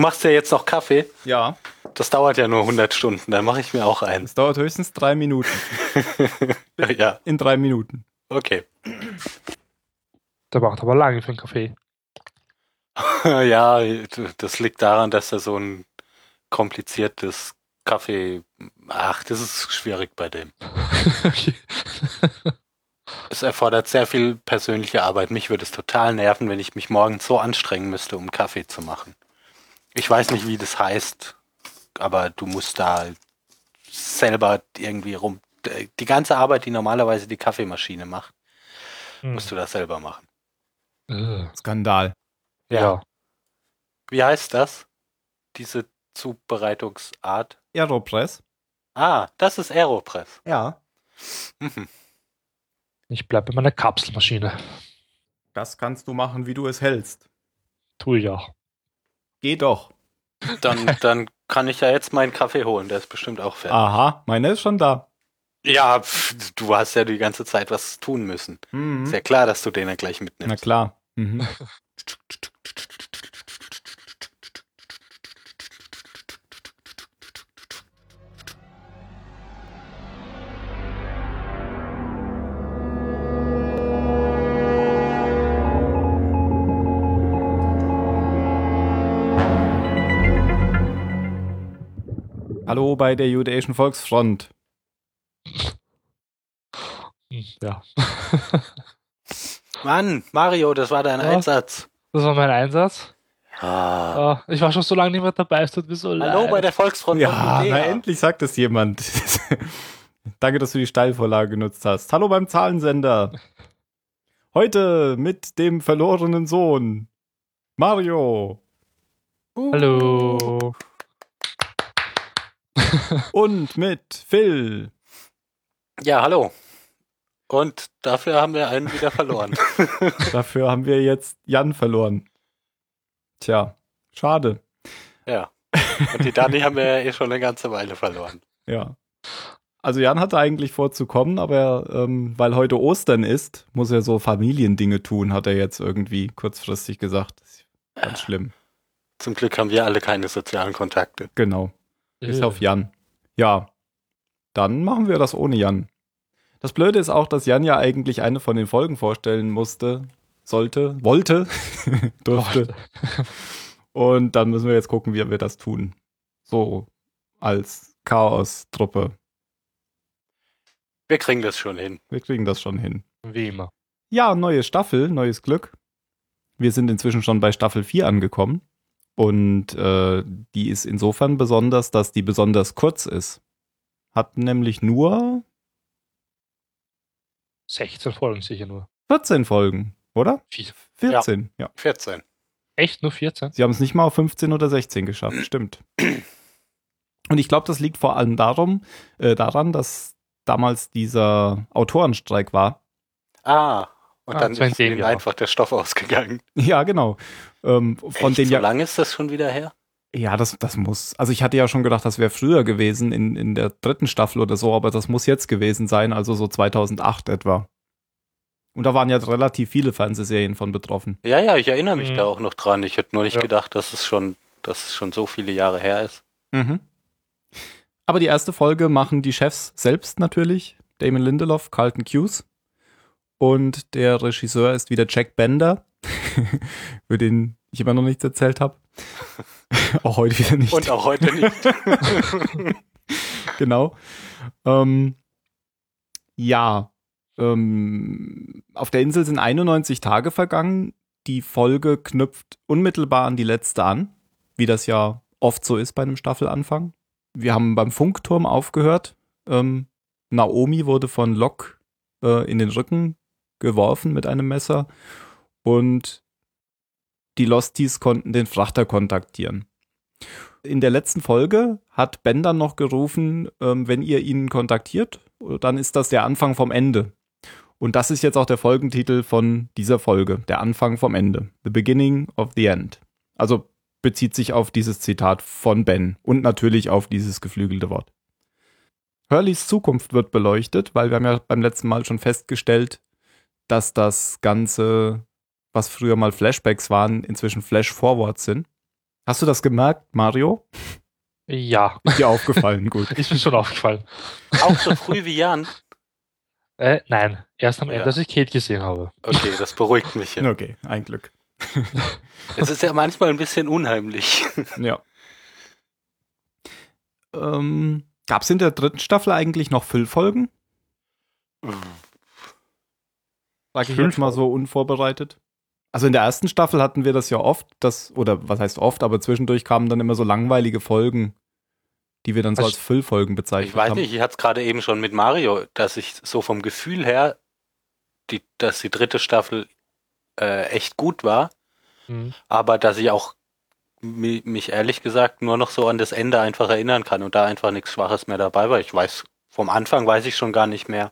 Du machst ja jetzt noch Kaffee. Ja. Das dauert ja nur 100 Stunden. Dann mache ich mir auch einen. Es dauert höchstens drei Minuten. ja. In drei Minuten. Okay. Der braucht aber lange für einen Kaffee. ja, das liegt daran, dass er so ein kompliziertes Kaffee. Ach, das ist schwierig bei dem. es erfordert sehr viel persönliche Arbeit. Mich würde es total nerven, wenn ich mich morgens so anstrengen müsste, um Kaffee zu machen. Ich weiß nicht, wie das heißt, aber du musst da selber irgendwie rum. Die ganze Arbeit, die normalerweise die Kaffeemaschine macht, hm. musst du das selber machen. Skandal. Ja. ja. Wie heißt das? Diese Zubereitungsart? Aeropress. Ah, das ist Aeropress. Ja. Mhm. Ich bleibe bei meiner Kapselmaschine. Das kannst du machen, wie du es hältst. Tue ich auch. Geh doch. Dann, dann kann ich ja jetzt meinen Kaffee holen, der ist bestimmt auch fertig. Aha, meiner ist schon da. Ja, pf, du hast ja die ganze Zeit was tun müssen. Mhm. Ist ja klar, dass du den ja gleich mitnimmst. Na klar. Mhm. Hallo bei der Jüdischen Volksfront. Ja. Mann, Mario, das war dein ja, Einsatz. Das war mein Einsatz. Ah. ich war schon so lange nicht mehr dabei, es tut mir so leid. Hallo bei der Volksfront. Ja, na, endlich sagt es jemand. Danke, dass du die Steilvorlage genutzt hast. Hallo beim Zahlensender. Heute mit dem verlorenen Sohn. Mario. Uh. Hallo. Und mit Phil. Ja, hallo. Und dafür haben wir einen wieder verloren. dafür haben wir jetzt Jan verloren. Tja, schade. Ja. Und die Dani haben wir ja eh schon eine ganze Weile verloren. Ja. Also Jan hatte eigentlich vorzukommen, aber ähm, weil heute Ostern ist, muss er so Familiendinge tun, hat er jetzt irgendwie kurzfristig gesagt. Ganz schlimm. Zum Glück haben wir alle keine sozialen Kontakte. Genau. Bis auf Jan. Ja. Dann machen wir das ohne Jan. Das Blöde ist auch, dass Jan ja eigentlich eine von den Folgen vorstellen musste, sollte, wollte, durfte. Und dann müssen wir jetzt gucken, wie wir das tun. So als Chaos-Truppe. Wir kriegen das schon hin. Wir kriegen das schon hin. Wie immer. Ja, neue Staffel, neues Glück. Wir sind inzwischen schon bei Staffel 4 angekommen. Und äh, die ist insofern besonders, dass die besonders kurz ist. Hat nämlich nur 16 Folgen sicher nur. 14 Folgen, oder? 14, ja. ja. 14. Echt nur 14? Sie haben es nicht mal auf 15 oder 16 geschafft, stimmt. Und ich glaube, das liegt vor allem darum, äh, daran, dass damals dieser Autorenstreik war. Ah, und ah, dann ist ihnen einfach der Stoff ausgegangen. Ja, genau. Ähm, von Echt, den so ja lange ist das schon wieder her? Ja, das, das muss. Also ich hatte ja schon gedacht, das wäre früher gewesen, in, in der dritten Staffel oder so, aber das muss jetzt gewesen sein, also so 2008 etwa. Und da waren ja relativ viele Fernsehserien von betroffen. Ja, ja, ich erinnere mich mhm. da auch noch dran. Ich hätte nur nicht ja. gedacht, dass es schon, dass es schon so viele Jahre her ist. Mhm. Aber die erste Folge machen die Chefs selbst natürlich. Damon Lindelof, Carlton Hughes. Und der Regisseur ist wieder Jack Bender, über den ich immer noch nichts erzählt habe. auch heute wieder nicht. Und auch heute nicht. genau. Ähm, ja, ähm, auf der Insel sind 91 Tage vergangen. Die Folge knüpft unmittelbar an die letzte an, wie das ja oft so ist bei einem Staffelanfang. Wir haben beim Funkturm aufgehört. Ähm, Naomi wurde von Locke äh, in den Rücken geworfen mit einem Messer und die Losties konnten den Frachter kontaktieren. In der letzten Folge hat Ben dann noch gerufen, ähm, wenn ihr ihn kontaktiert, dann ist das der Anfang vom Ende. Und das ist jetzt auch der Folgentitel von dieser Folge, der Anfang vom Ende. The Beginning of the End. Also bezieht sich auf dieses Zitat von Ben und natürlich auf dieses geflügelte Wort. Hurleys Zukunft wird beleuchtet, weil wir haben ja beim letzten Mal schon festgestellt, dass das Ganze was früher mal Flashbacks waren, inzwischen Flash-Forwards sind. Hast du das gemerkt, Mario? Ja, Ist dir aufgefallen, gut. ist mir schon aufgefallen. Auch so früh wie Jan. Äh, nein, erst am Ja. Ende, als ich Kate gesehen habe. Okay, das beruhigt mich. Ja. Okay, ein Glück. Es ist ja manchmal ein bisschen unheimlich. Ja. Ähm, Gab es in der dritten Staffel eigentlich noch Füllfolgen? Sag ich jetzt mal so unvorbereitet. Also in der ersten Staffel hatten wir das ja oft, das, oder was heißt oft, aber zwischendurch kamen dann immer so langweilige Folgen, die wir dann so Also, als Füllfolgen bezeichnet Ich weiß haben. nicht, ich hatte es gerade eben schon mit Mario, dass ich so vom Gefühl her, die, dass die dritte Staffel äh, echt gut war, Mhm. aber dass ich auch mi- mich ehrlich gesagt nur noch so an das Ende einfach erinnern kann und da einfach nichts Schwaches mehr dabei war. Ich weiß, vom Anfang weiß ich schon gar nicht mehr,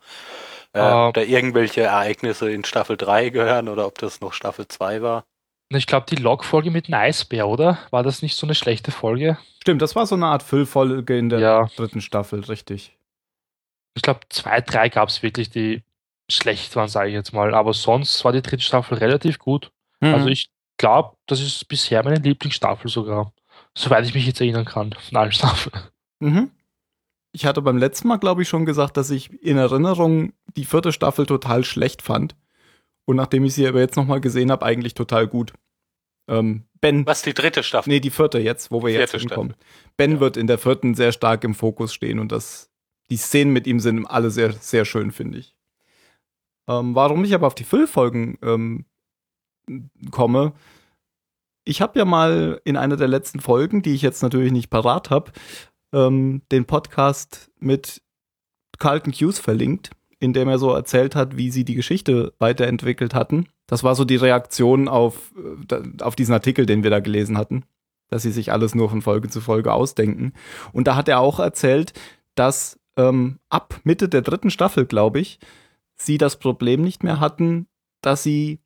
äh, Ah. ob da irgendwelche Ereignisse in Staffel 3 gehören oder ob das noch Staffel 2 war. Ich glaube, die Log-Folge mit dem Eisbär, oder? War das nicht so eine schlechte Folge? Stimmt, das war so eine Art Füllfolge in der Ja. dritten Staffel, richtig. Ich glaube, zwei, drei gab es wirklich, die schlecht waren, sage ich jetzt mal. Aber sonst war die dritte Staffel relativ gut. Mhm. Also ich glaube, das ist bisher meine Lieblingsstaffel sogar. Soweit ich mich jetzt erinnern kann, von allen Staffeln. Mhm. Ich hatte beim letzten Mal, glaube ich, schon gesagt, dass ich in Erinnerung die vierte Staffel total schlecht fand. Und nachdem ich sie aber jetzt nochmal gesehen habe, eigentlich total gut. Ähm, Ben, Was die dritte Staffel? nee, die vierte jetzt, wo wir jetzt hinkommen. Ben wird in der vierten sehr stark im Fokus stehen und das, die Szenen mit ihm sind alle sehr, sehr schön, finde ich. Ähm, warum ich aber auf die Füllfolgen ähm, komme, ich habe ja mal in einer der letzten Folgen, die ich jetzt natürlich nicht parat habe, ähm, den Podcast mit Carlton Hughes verlinkt, in dem er so erzählt hat, wie sie die Geschichte weiterentwickelt hatten. Das war so die Reaktion auf, äh, auf diesen Artikel, den wir da gelesen hatten, dass sie sich alles nur von Folge zu Folge ausdenken. Und da hat er auch erzählt, dass ähm, ab Mitte der dritten Staffel, glaube ich, sie das Problem nicht mehr hatten, dass sie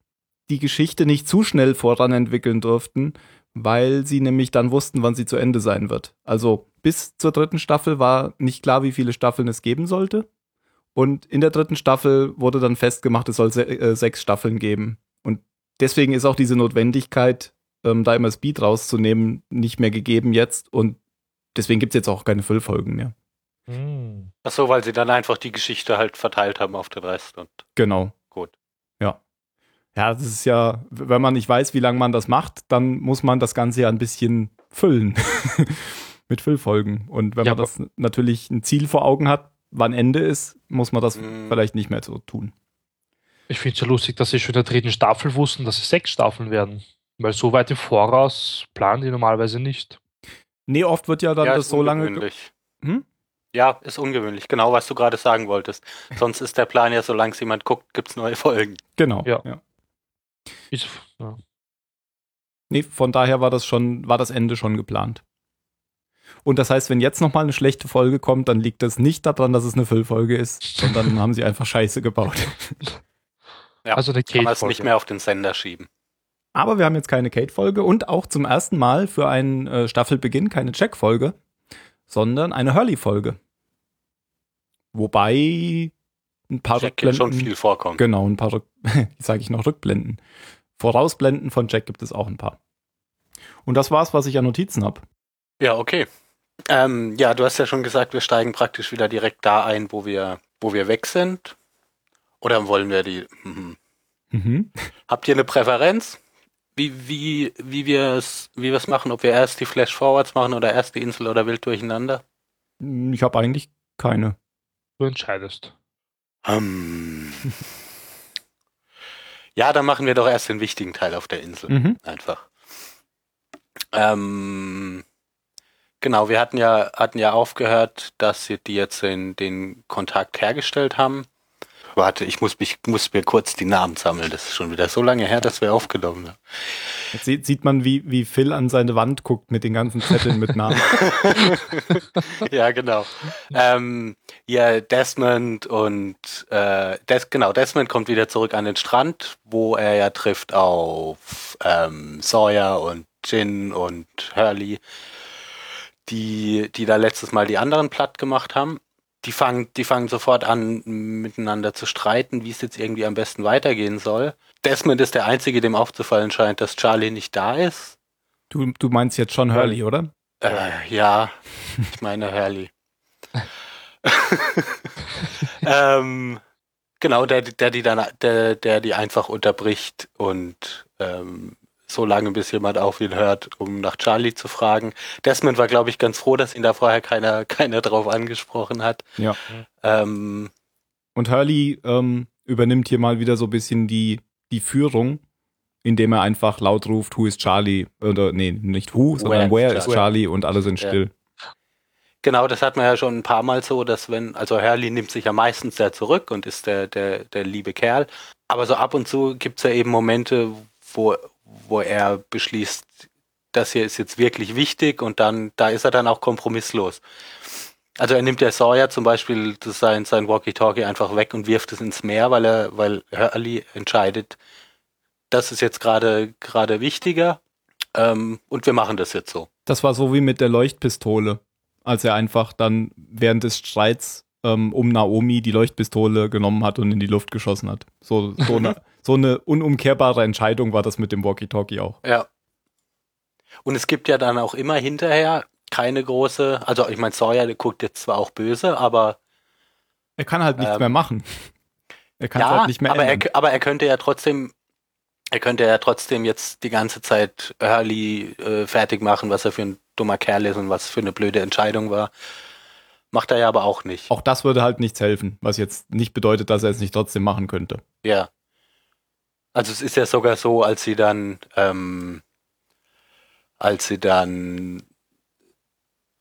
die Geschichte nicht zu schnell voranentwickeln durften, weil sie nämlich dann wussten, wann sie zu Ende sein wird. Also bis zur dritten Staffel war nicht klar, wie viele Staffeln es geben sollte. Und in der dritten Staffel wurde dann festgemacht, es soll se äh, sechs Staffeln geben. Und deswegen ist auch diese Notwendigkeit, ähm, da immer Speed rauszunehmen, nicht mehr gegeben jetzt. Und deswegen gibt es jetzt auch keine Füllfolgen mehr. Hm. Ach so, weil sie dann einfach die Geschichte halt verteilt haben auf den Rest und Genau. Ja. Das ist ja, wenn man nicht weiß, wie lange man das macht, dann muss man das Ganze ja ein bisschen füllen. Mit Füllfolgen. Und wenn Ja, man das natürlich ein Ziel vor Augen hat, wann Ende ist, muss man das Mm. vielleicht nicht mehr so tun. Ich finde es ja lustig, dass sie schon in der dritten Staffel wussten, dass es sechs Staffeln werden. Weil so weit im Voraus planen die normalerweise nicht. Nee, oft wird ja dann ja, das ist so lange. Hm? Ja, ist ungewöhnlich. Genau, was du gerade sagen wolltest. Sonst ist der Plan ja, solange es jemand guckt, gibt's neue Folgen. Genau. Ja. ja. Ist, ja. Nee, von daher war das schon, war das Ende schon geplant. Und das heißt, wenn jetzt nochmal eine schlechte Folge kommt, dann liegt das nicht daran, dass es eine Füllfolge ist, sondern haben sie einfach Scheiße gebaut. Ja, Also eine Kann man es Kate-Folge. nicht mehr auf den Sender schieben. Aber wir haben jetzt keine Kate-Folge und auch zum ersten Mal für einen äh, Staffelbeginn keine Jack-Folge, sondern eine Hurley-Folge. Wobei ein paar Jack kann schon Rückblenden- viel vorkommen. Genau, ein paar, Rück sage ich noch, Rückblenden. Vorausblenden von Jack gibt es auch ein paar. Und das war's, was ich an Notizen habe. Ja, okay. Ähm, ja, du hast ja schon gesagt, wir steigen praktisch wieder direkt da ein, wo wir, wo wir weg sind. Oder wollen wir die? Mhm. Mhm. Habt ihr eine Präferenz? Wie, wie, wie wir es wie wir's machen, ob wir erst die Flash Forwards machen oder erst die Insel oder wild durcheinander? Ich habe eigentlich keine. Du entscheidest. Ähm. Ja, dann machen wir doch erst den wichtigen Teil auf der Insel. Mhm. Einfach. Ähm, genau, wir hatten ja, hatten ja aufgehört, dass sie die jetzt in den Kontakt hergestellt haben. Warte, ich muss mich, muss mir kurz die Namen sammeln. Das ist schon wieder so lange her, dass wir aufgenommen haben. Jetzt sieht, sieht man, wie, wie Phil an seine Wand guckt mit den ganzen Zetteln mit Namen. ja, genau. Ähm, ja, Desmond und äh, Des, genau, Desmond kommt wieder zurück an den Strand, wo er ja trifft auf ähm, Sawyer und Jin und Hurley, die, die da letztes Mal die anderen platt gemacht haben. Die fangen, die fangen sofort an, miteinander zu streiten, wie es jetzt irgendwie am besten weitergehen soll. Desmond ist der Einzige, dem aufzufallen scheint, dass Charlie nicht da ist. Du, du meinst jetzt schon Hurley, oder? Äh, ja, ich meine Hurley. ähm, genau, der, der die dann, der, der die einfach unterbricht und ähm, so lange, bis jemand auf ihn hört, um nach Charlie zu fragen. Desmond war, glaube ich, ganz froh, dass ihn da vorher keiner, keiner drauf angesprochen hat. Ja. Ähm, Und Hurley ähm, übernimmt hier mal wieder so ein bisschen die, die Führung, indem er einfach laut ruft, Who is Charlie? Oder nee, nicht Who, sondern Where Where is Charlie? Und alle sind Ja. still. Genau, das hat man ja schon ein paar Mal so, dass wenn, also Hurley nimmt sich ja meistens sehr zurück und ist der, der, der liebe Kerl. Aber so ab und zu gibt's ja eben Momente, wo, wo er beschließt, das hier ist jetzt wirklich wichtig und dann, da ist er dann auch kompromisslos. Also er nimmt der Sawyer zum Beispiel das sein, sein Walkie-Talkie einfach weg und wirft es ins Meer, weil er, weil Hurley entscheidet, das ist jetzt gerade, gerade wichtiger, ähm, und wir machen das jetzt so. Das war so wie mit der Leuchtpistole, als er einfach dann während des Streits ähm, um Naomi die Leuchtpistole genommen hat und in die Luft geschossen hat. So, so, eine, so eine unumkehrbare Entscheidung war das mit dem Walkie-Talkie auch. Ja. Und es gibt ja dann auch immer hinterher keine große, also ich meine, Sawyer der guckt jetzt zwar auch böse, aber Er kann halt nichts Ähm, mehr machen. Er kann ja, halt nicht mehr aber, er, aber er könnte ja trotzdem, er könnte ja trotzdem jetzt die ganze Zeit Hurley äh, fertig machen, was er für ein dummer Kerl ist und was für eine blöde Entscheidung war. Macht er ja aber auch nicht. Auch das würde halt nichts helfen, was jetzt nicht bedeutet, dass er es nicht trotzdem machen könnte. Ja. Also es ist ja sogar so, als sie dann, ähm, als sie dann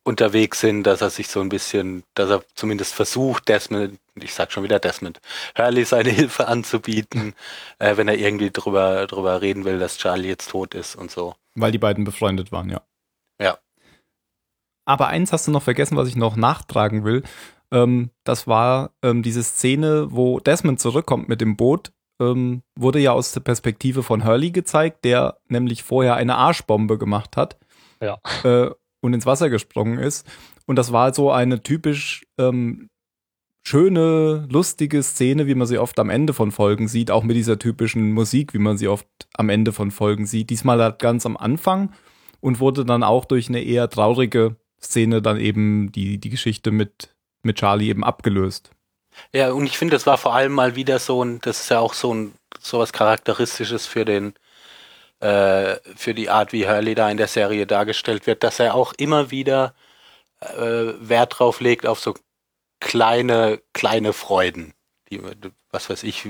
unterwegs sind, dass er sich so ein bisschen, dass er zumindest versucht, Desmond, ich sag schon wieder Desmond, Hurley seine Hilfe anzubieten, äh, wenn er irgendwie drüber, drüber reden will, dass Charlie jetzt tot ist und so. Weil die beiden befreundet waren, ja. Ja. Aber eins hast du noch vergessen, was ich noch nachtragen will. Ähm, das war ähm, diese Szene, wo Desmond zurückkommt mit dem Boot. Ähm, wurde ja aus der Perspektive von Hurley gezeigt, der nämlich vorher eine Arschbombe gemacht hat Ja. äh, und ins Wasser gesprungen ist. Und das war so eine typisch ähm, schöne, lustige Szene, wie man sie oft am Ende von Folgen sieht, auch mit dieser typischen Musik, wie man sie oft am Ende von Folgen sieht. Diesmal halt ganz am Anfang und wurde dann auch durch eine eher traurige Szene dann eben die, die Geschichte mit, mit Charlie eben abgelöst. Ja, und ich finde, das war vor allem mal wieder so ein, das ist ja auch so ein, so was Charakteristisches für den, äh, für die Art, wie Hurley da in der Serie dargestellt wird, dass er auch immer wieder äh, Wert drauf legt auf so kleine, kleine Freuden. Die, was weiß ich,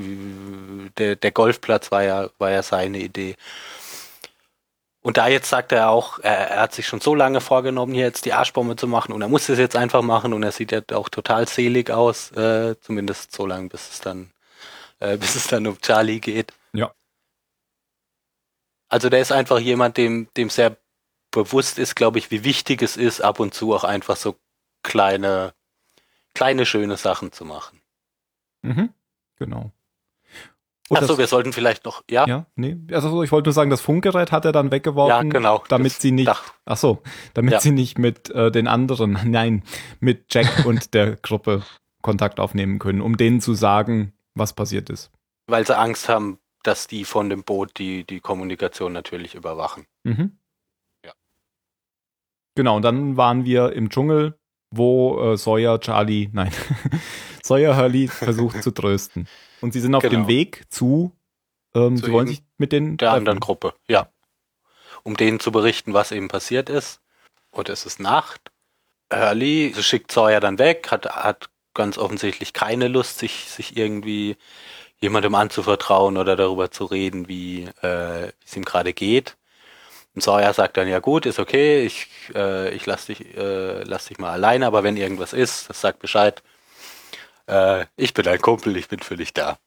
der, der Golfplatz war ja, war ja seine Idee. Und da jetzt sagt er auch, er, er hat sich schon so lange vorgenommen, hier jetzt die Arschbombe zu machen und er muss es jetzt einfach machen und er sieht ja auch total selig aus, äh, zumindest so lange, bis es dann, äh, bis es dann um Charlie geht. Ja. Also der ist einfach jemand, dem, dem sehr bewusst ist, glaube ich, wie wichtig es ist, ab und zu auch einfach so kleine, kleine schöne Sachen zu machen. Mhm. Genau. Achso, wir sollten vielleicht noch, ja, ja, ja, nee. Also ich wollte nur sagen, das Funkgerät hat er dann weggeworfen. genau. damit sie nicht- Dach. Ach so, damit Ja. sie nicht mit äh, den anderen, nein, mit Jack und der Gruppe Kontakt aufnehmen können, um denen zu sagen, was passiert ist. weil sie Angst haben, dass die von dem Boot die, die Kommunikation natürlich überwachen. Mhm. Ja. Genau, und dann waren wir im Dschungel, wo äh, Sawyer Charlie, nein, Sawyer Hurley versucht zu trösten. Und sie sind auf Genau. dem Weg zu, ähm, Zu sie wollen sich mit den Der anderen treffen. Gruppe, ja. Um denen zu berichten, was eben passiert ist. Und es ist Nacht. Hurley schickt Sawyer dann weg, hat, hat ganz offensichtlich keine Lust, sich, sich irgendwie jemandem anzuvertrauen oder darüber zu reden, wie äh, es ihm gerade geht. Und Sawyer sagt dann, ja gut, ist okay, ich, äh, ich lass dich, äh, lass dich mal alleine, aber wenn irgendwas ist, das sagt Bescheid. Äh, ich bin dein Kumpel, ich bin für dich da.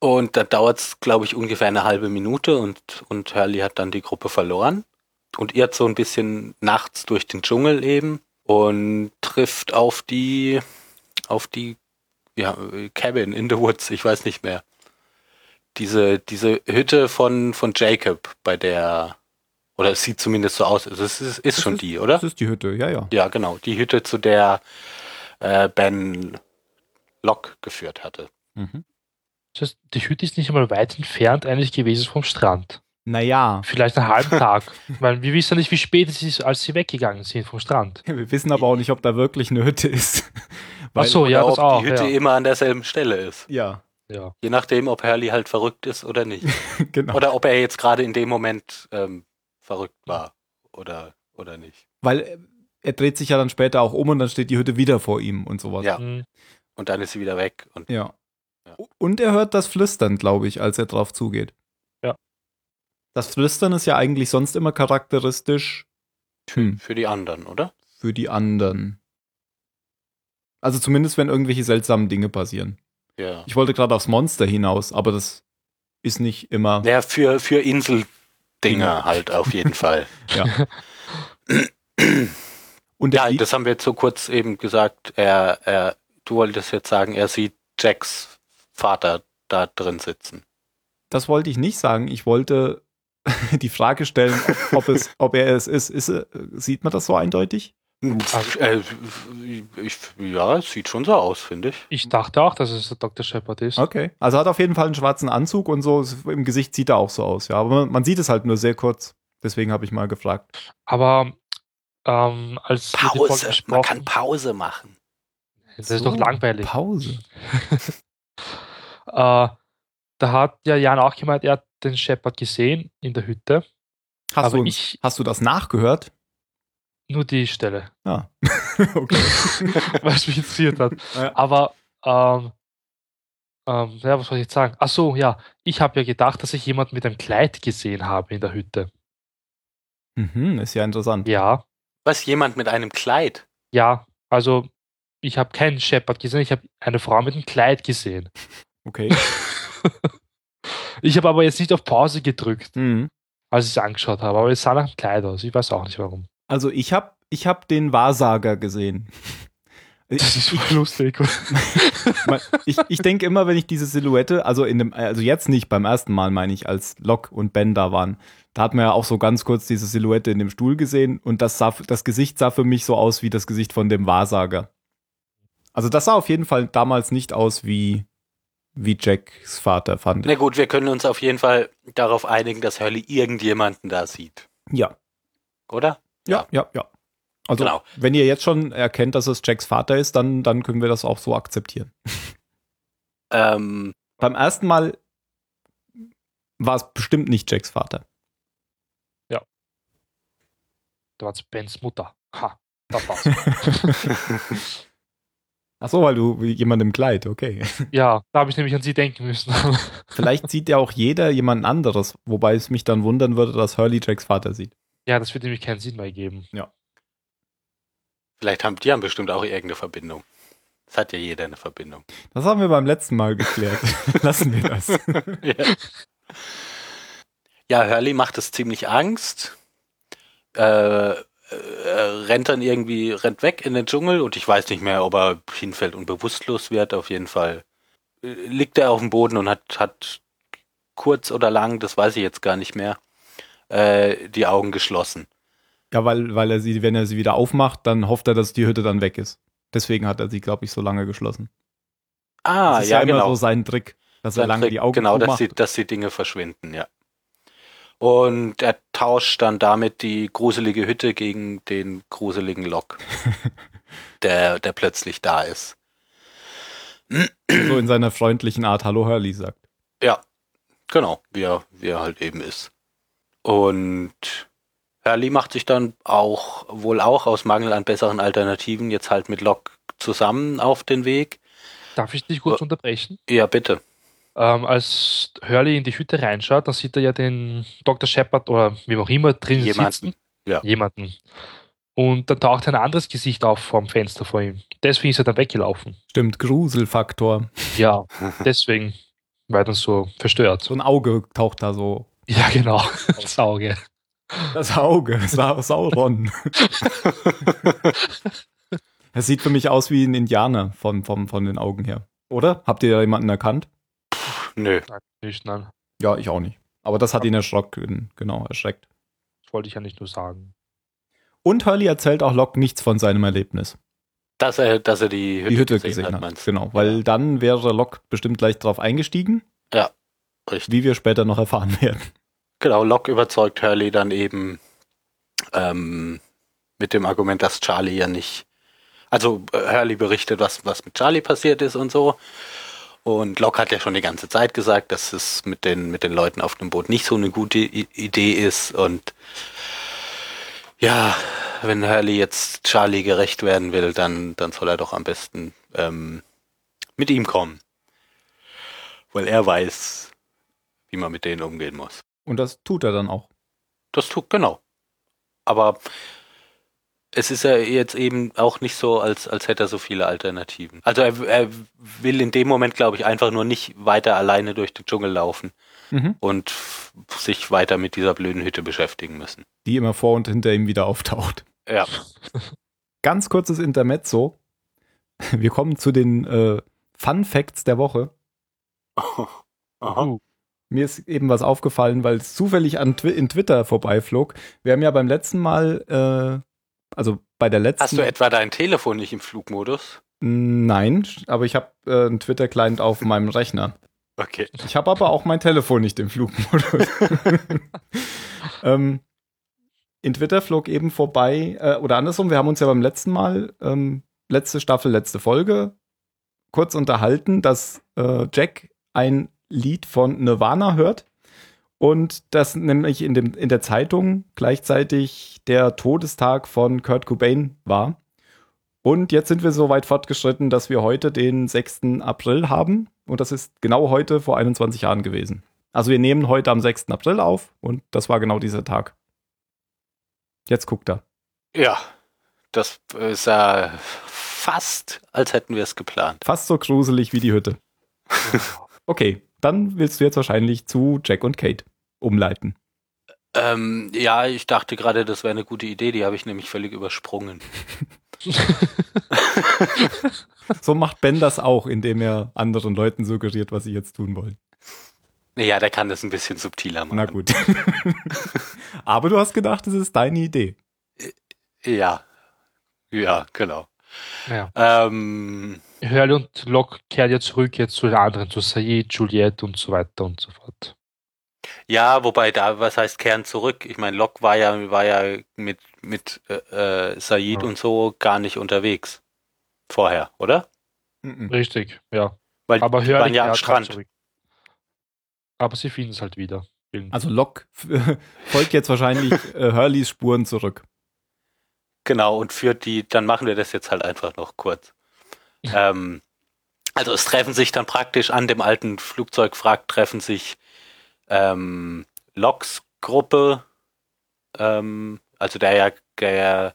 Und dann dauert es, glaube ich, ungefähr eine halbe Minute und, und Hurley hat dann die Gruppe verloren und irrt so ein bisschen nachts durch den Dschungel eben und trifft auf die, auf die, ja, Cabin in the Woods, ich weiß nicht mehr. Diese, diese Hütte von, von Jacob, bei der, oder es sieht zumindest so aus, also es ist, ist schon ist- die, oder? Das ist die Hütte, ja, ja. Ja, genau, die Hütte, zu der äh, Ben Locke geführt hatte. Mhm. Das heißt, die Hütte ist nicht einmal weit entfernt eigentlich gewesen vom Strand. Naja, Vielleicht einen halben Tag. Weil wir wissen nicht, wie spät es ist, als sie weggegangen sind vom Strand. wir wissen aber auch nicht, ob da wirklich eine Hütte ist. Ach Weil- so, ja, das ob auch. die Hütte Ja. immer an derselben Stelle ist. Ja, ja. Je nachdem, ob Hurley halt verrückt ist oder nicht. genau. Oder ob er jetzt gerade in dem Moment ähm, verrückt war oder, oder nicht. Weil äh, er dreht sich ja dann später auch um und dann steht die Hütte wieder vor ihm und sowas. Ja. Hm. Und dann ist sie wieder weg. Und Ja. Ja. Und er hört das Flüstern, glaube ich, als er drauf zugeht. Ja. Das Flüstern ist ja eigentlich sonst immer charakteristisch hm, für die anderen, oder? für die anderen. Also zumindest, wenn irgendwelche seltsamen Dinge passieren. Ja. Ich wollte gerade aufs Monster hinaus, aber das ist nicht immer. Ja, für, für Inseldinger Dinger. halt auf jeden Fall. Und er Ja, das haben wir jetzt so kurz eben gesagt. Er, er, du wolltest jetzt sagen, er sieht Jacks Vater da drin sitzen. das wollte ich nicht sagen. Ich wollte die Frage stellen, ob, es, ob er es ist. ist. er- Sieht man das so eindeutig? Also, äh, ich, ja, es sieht schon so aus, finde ich. Ich dachte auch, dass es der Dr. Shepard ist. Okay. Also er hat auf jeden Fall einen schwarzen Anzug und so im Gesicht sieht er auch so aus, ja. Aber man, man sieht es halt nur sehr kurz. Deswegen habe ich mal gefragt. Aber ähm, als Pause. Man kann Pause machen. Das ist doch So, langweilig. Pause. Äh, da hat ja Jan auch gemeint, er hat den Shepard gesehen in der Hütte. Hast, aber du, ich hast du das nachgehört? nur die Stelle, Ja. okay. was mich interessiert hat. Ja. Aber ähm, ähm, ja, was soll ich jetzt sagen? Ach so, ja, ich habe ja gedacht, dass ich jemand mit einem Kleid gesehen habe in der Hütte. Mhm, ist ja interessant. Ja, Was, jemand mit einem Kleid? ja, also ich habe keinen Shepard gesehen, ich habe eine Frau mit einem Kleid gesehen. Okay. Ich habe aber jetzt nicht auf Pause gedrückt, Mhm. als ich es angeschaut habe, aber es sah nach einem Kleid aus. Ich weiß auch nicht warum. Also ich habe ich hab den Wahrsager gesehen. Das ist voll lustig. Ich, ich denke immer, wenn ich diese Silhouette, also in dem, also jetzt nicht, beim ersten Mal meine ich, als Locke und Ben da waren, da hat man ja auch so ganz kurz diese Silhouette in dem Stuhl gesehen und das sah, das Gesicht sah für mich so aus wie das Gesicht von dem Wahrsager. Also das sah auf jeden Fall damals nicht aus wie, wie Jacks Vater, fand Na ich. gut, wir können uns auf jeden Fall darauf einigen, dass Hurley irgendjemanden da sieht. Ja, Oder? ja, ja, ja. Also Genau. wenn ihr jetzt schon erkennt, dass es Jacks Vater ist, dann, dann können wir das auch so akzeptieren. Ähm, Beim ersten Mal war es bestimmt nicht Jacks Vater. Da war es Bens Mutter. Ha, da war's. Ach so, weil du jemand im Kleid, okay. ja, da habe ich nämlich an sie denken müssen. Vielleicht sieht ja auch jeder jemand anderes, wobei es mich dann wundern würde, dass Hurley Jacks Vater sieht. ja, das wird nämlich keinen Sinn mehr geben. vielleicht haben die haben bestimmt auch irgendeine Verbindung. Es hat ja jeder eine Verbindung. Das haben wir beim letzten Mal geklärt. Lassen wir das. ja. ja, Hurley macht es ziemlich Angst. Äh, rennt dann irgendwie, rennt weg in den Dschungel und ich weiß nicht mehr, ob er hinfällt und bewusstlos wird. Auf jeden Fall äh, liegt er auf dem Boden und hat, hat kurz oder lang, das weiß ich jetzt gar nicht mehr, äh, die Augen geschlossen. Ja, weil, weil er sie, wenn er sie wieder aufmacht, dann hofft er, dass die Hütte dann weg ist. Deswegen hat er sie, glaube ich, so lange geschlossen. Ah, das ist ja, ja, immer genau. so sein Trick, dass er Sein lange Trick, die Augen genau, dass zumacht. die, dass die Dinge verschwinden, ja. Und er tauscht dann damit die gruselige Hütte gegen den gruseligen Lock, der, der plötzlich da ist. so in seiner freundlichen Art Hallo Hurley sagt. Ja, genau, wie er, wie er halt eben ist. Und Hurley macht sich dann auch, wohl auch aus Mangel an besseren Alternativen, jetzt halt mit Locke zusammen auf den Weg. Darf ich dich kurz unterbrechen? Ja, bitte. Ähm, als Hurley in die Hütte reinschaut, dann sieht er ja den Dr. Shepard oder wie auch immer drin Jemanden, sitzen. ja. Jemanden. Und dann taucht ein anderes Gesicht auf vom Fenster vor ihm. Deswegen ist er dann weggelaufen. Stimmt, Gruselfaktor. Ja, deswegen war er dann so verstört. So ein Auge taucht da so. Ja, genau. Das Auge. Das Auge, Sa Sauron. Er sieht für mich aus wie ein Indianer von, von, von den Augen her. Oder? Habt ihr da jemanden erkannt? Nö. Nein, nicht, nein. Ja, ich auch nicht. Aber das hat ihn erschrocken, genau, erschreckt. Das wollte ich ja nicht nur sagen. Und Hurley erzählt auch Locke nichts von seinem Erlebnis. Dass er, dass er die Hütte, Die Hütte gesehen, hat. meinst du? Genau, weil dann wäre Locke bestimmt gleich drauf eingestiegen, Richtig. wie wir später noch erfahren werden. Genau, Locke überzeugt Hurley dann eben ähm, mit dem Argument, dass Charlie ja nicht. Also äh, Hurley berichtet, was, was mit Charlie passiert ist und so. Und Locke hat ja schon die ganze Zeit gesagt, dass es mit den, mit den Leuten auf dem Boot nicht so eine gute I Idee ist. Und ja, wenn Hurley jetzt Charlie gerecht werden will, dann, dann soll er doch am besten ähm, mit ihm kommen. Weil er weiß, wie man mit denen umgehen muss. Und das tut er dann auch. Das tut, genau. Aber es ist ja jetzt eben auch nicht so, als, als hätte er so viele Alternativen. Also er, er will in dem Moment, glaube ich, einfach nur nicht weiter alleine durch den Dschungel laufen Mhm. und sich weiter mit dieser blöden Hütte beschäftigen müssen. Die immer vor und hinter ihm wieder auftaucht. Ja. Ganz kurzes Intermezzo. Wir kommen zu den äh, Fun Facts der Woche. Aha. Uh, Mir ist eben was aufgefallen, weil es zufällig an Twi in Twitter vorbeiflog. Wir haben ja beim letzten Mal, äh, also bei der letzten. Hast du etwa dein Telefon nicht im Flugmodus? Nein, aber ich habe äh, einen Twitter-Client auf meinem Rechner. Okay. Ich habe aber auch mein Telefon nicht im Flugmodus. ähm, in Twitter flog eben vorbei, äh, oder andersrum, wir haben uns ja beim letzten Mal, ähm, letzte Staffel, letzte Folge, kurz unterhalten, dass äh, Jack ein Lied von Nirvana hört und dass nämlich in, dem, in der Zeitung gleichzeitig der Todestag von Kurt Cobain war. Und jetzt sind wir so weit fortgeschritten, dass wir heute den 6. April haben. Und das ist genau heute vor 21 Jahren gewesen. Also wir nehmen heute am 6. April auf und das war genau dieser Tag. Jetzt guckt er. Ja. Das ist ja fast, als hätten wir es geplant. Fast so gruselig wie die Hütte. Okay, dann willst du jetzt wahrscheinlich zu Jack und Kate umleiten. Ähm, ja, ich dachte gerade, das wäre eine gute Idee, die habe ich nämlich völlig übersprungen. So macht Ben das auch, indem er anderen Leuten suggeriert, was sie jetzt tun wollen. Ja, der kann das ein bisschen subtiler machen. Na gut. Aber du hast gedacht, es ist deine Idee. Ja. Ja, genau. ja. Ähm, Hurley und Locke kehren ja zurück jetzt zu den anderen, zu Sayid, Juliette und so weiter und so fort. ja, wobei da, was heißt Kern zurück? Ich meine, Locke war ja, war ja mit, mit äh, äh, Said Ja. und so gar nicht unterwegs. Vorher, oder? Mhm. Richtig, ja. Weil Aber die Hurley waren ja am halt Strand. zurück. Aber sie finden es halt wieder. Also Locke folgt jetzt wahrscheinlich äh, Hurleys Spuren zurück. Genau, und führt die, dann machen wir das jetzt halt einfach noch kurz. Ähm, also es treffen sich dann praktisch an dem alten Flugzeugwrack, treffen sich ähm, Loks Gruppe, ähm, also der ja, der ja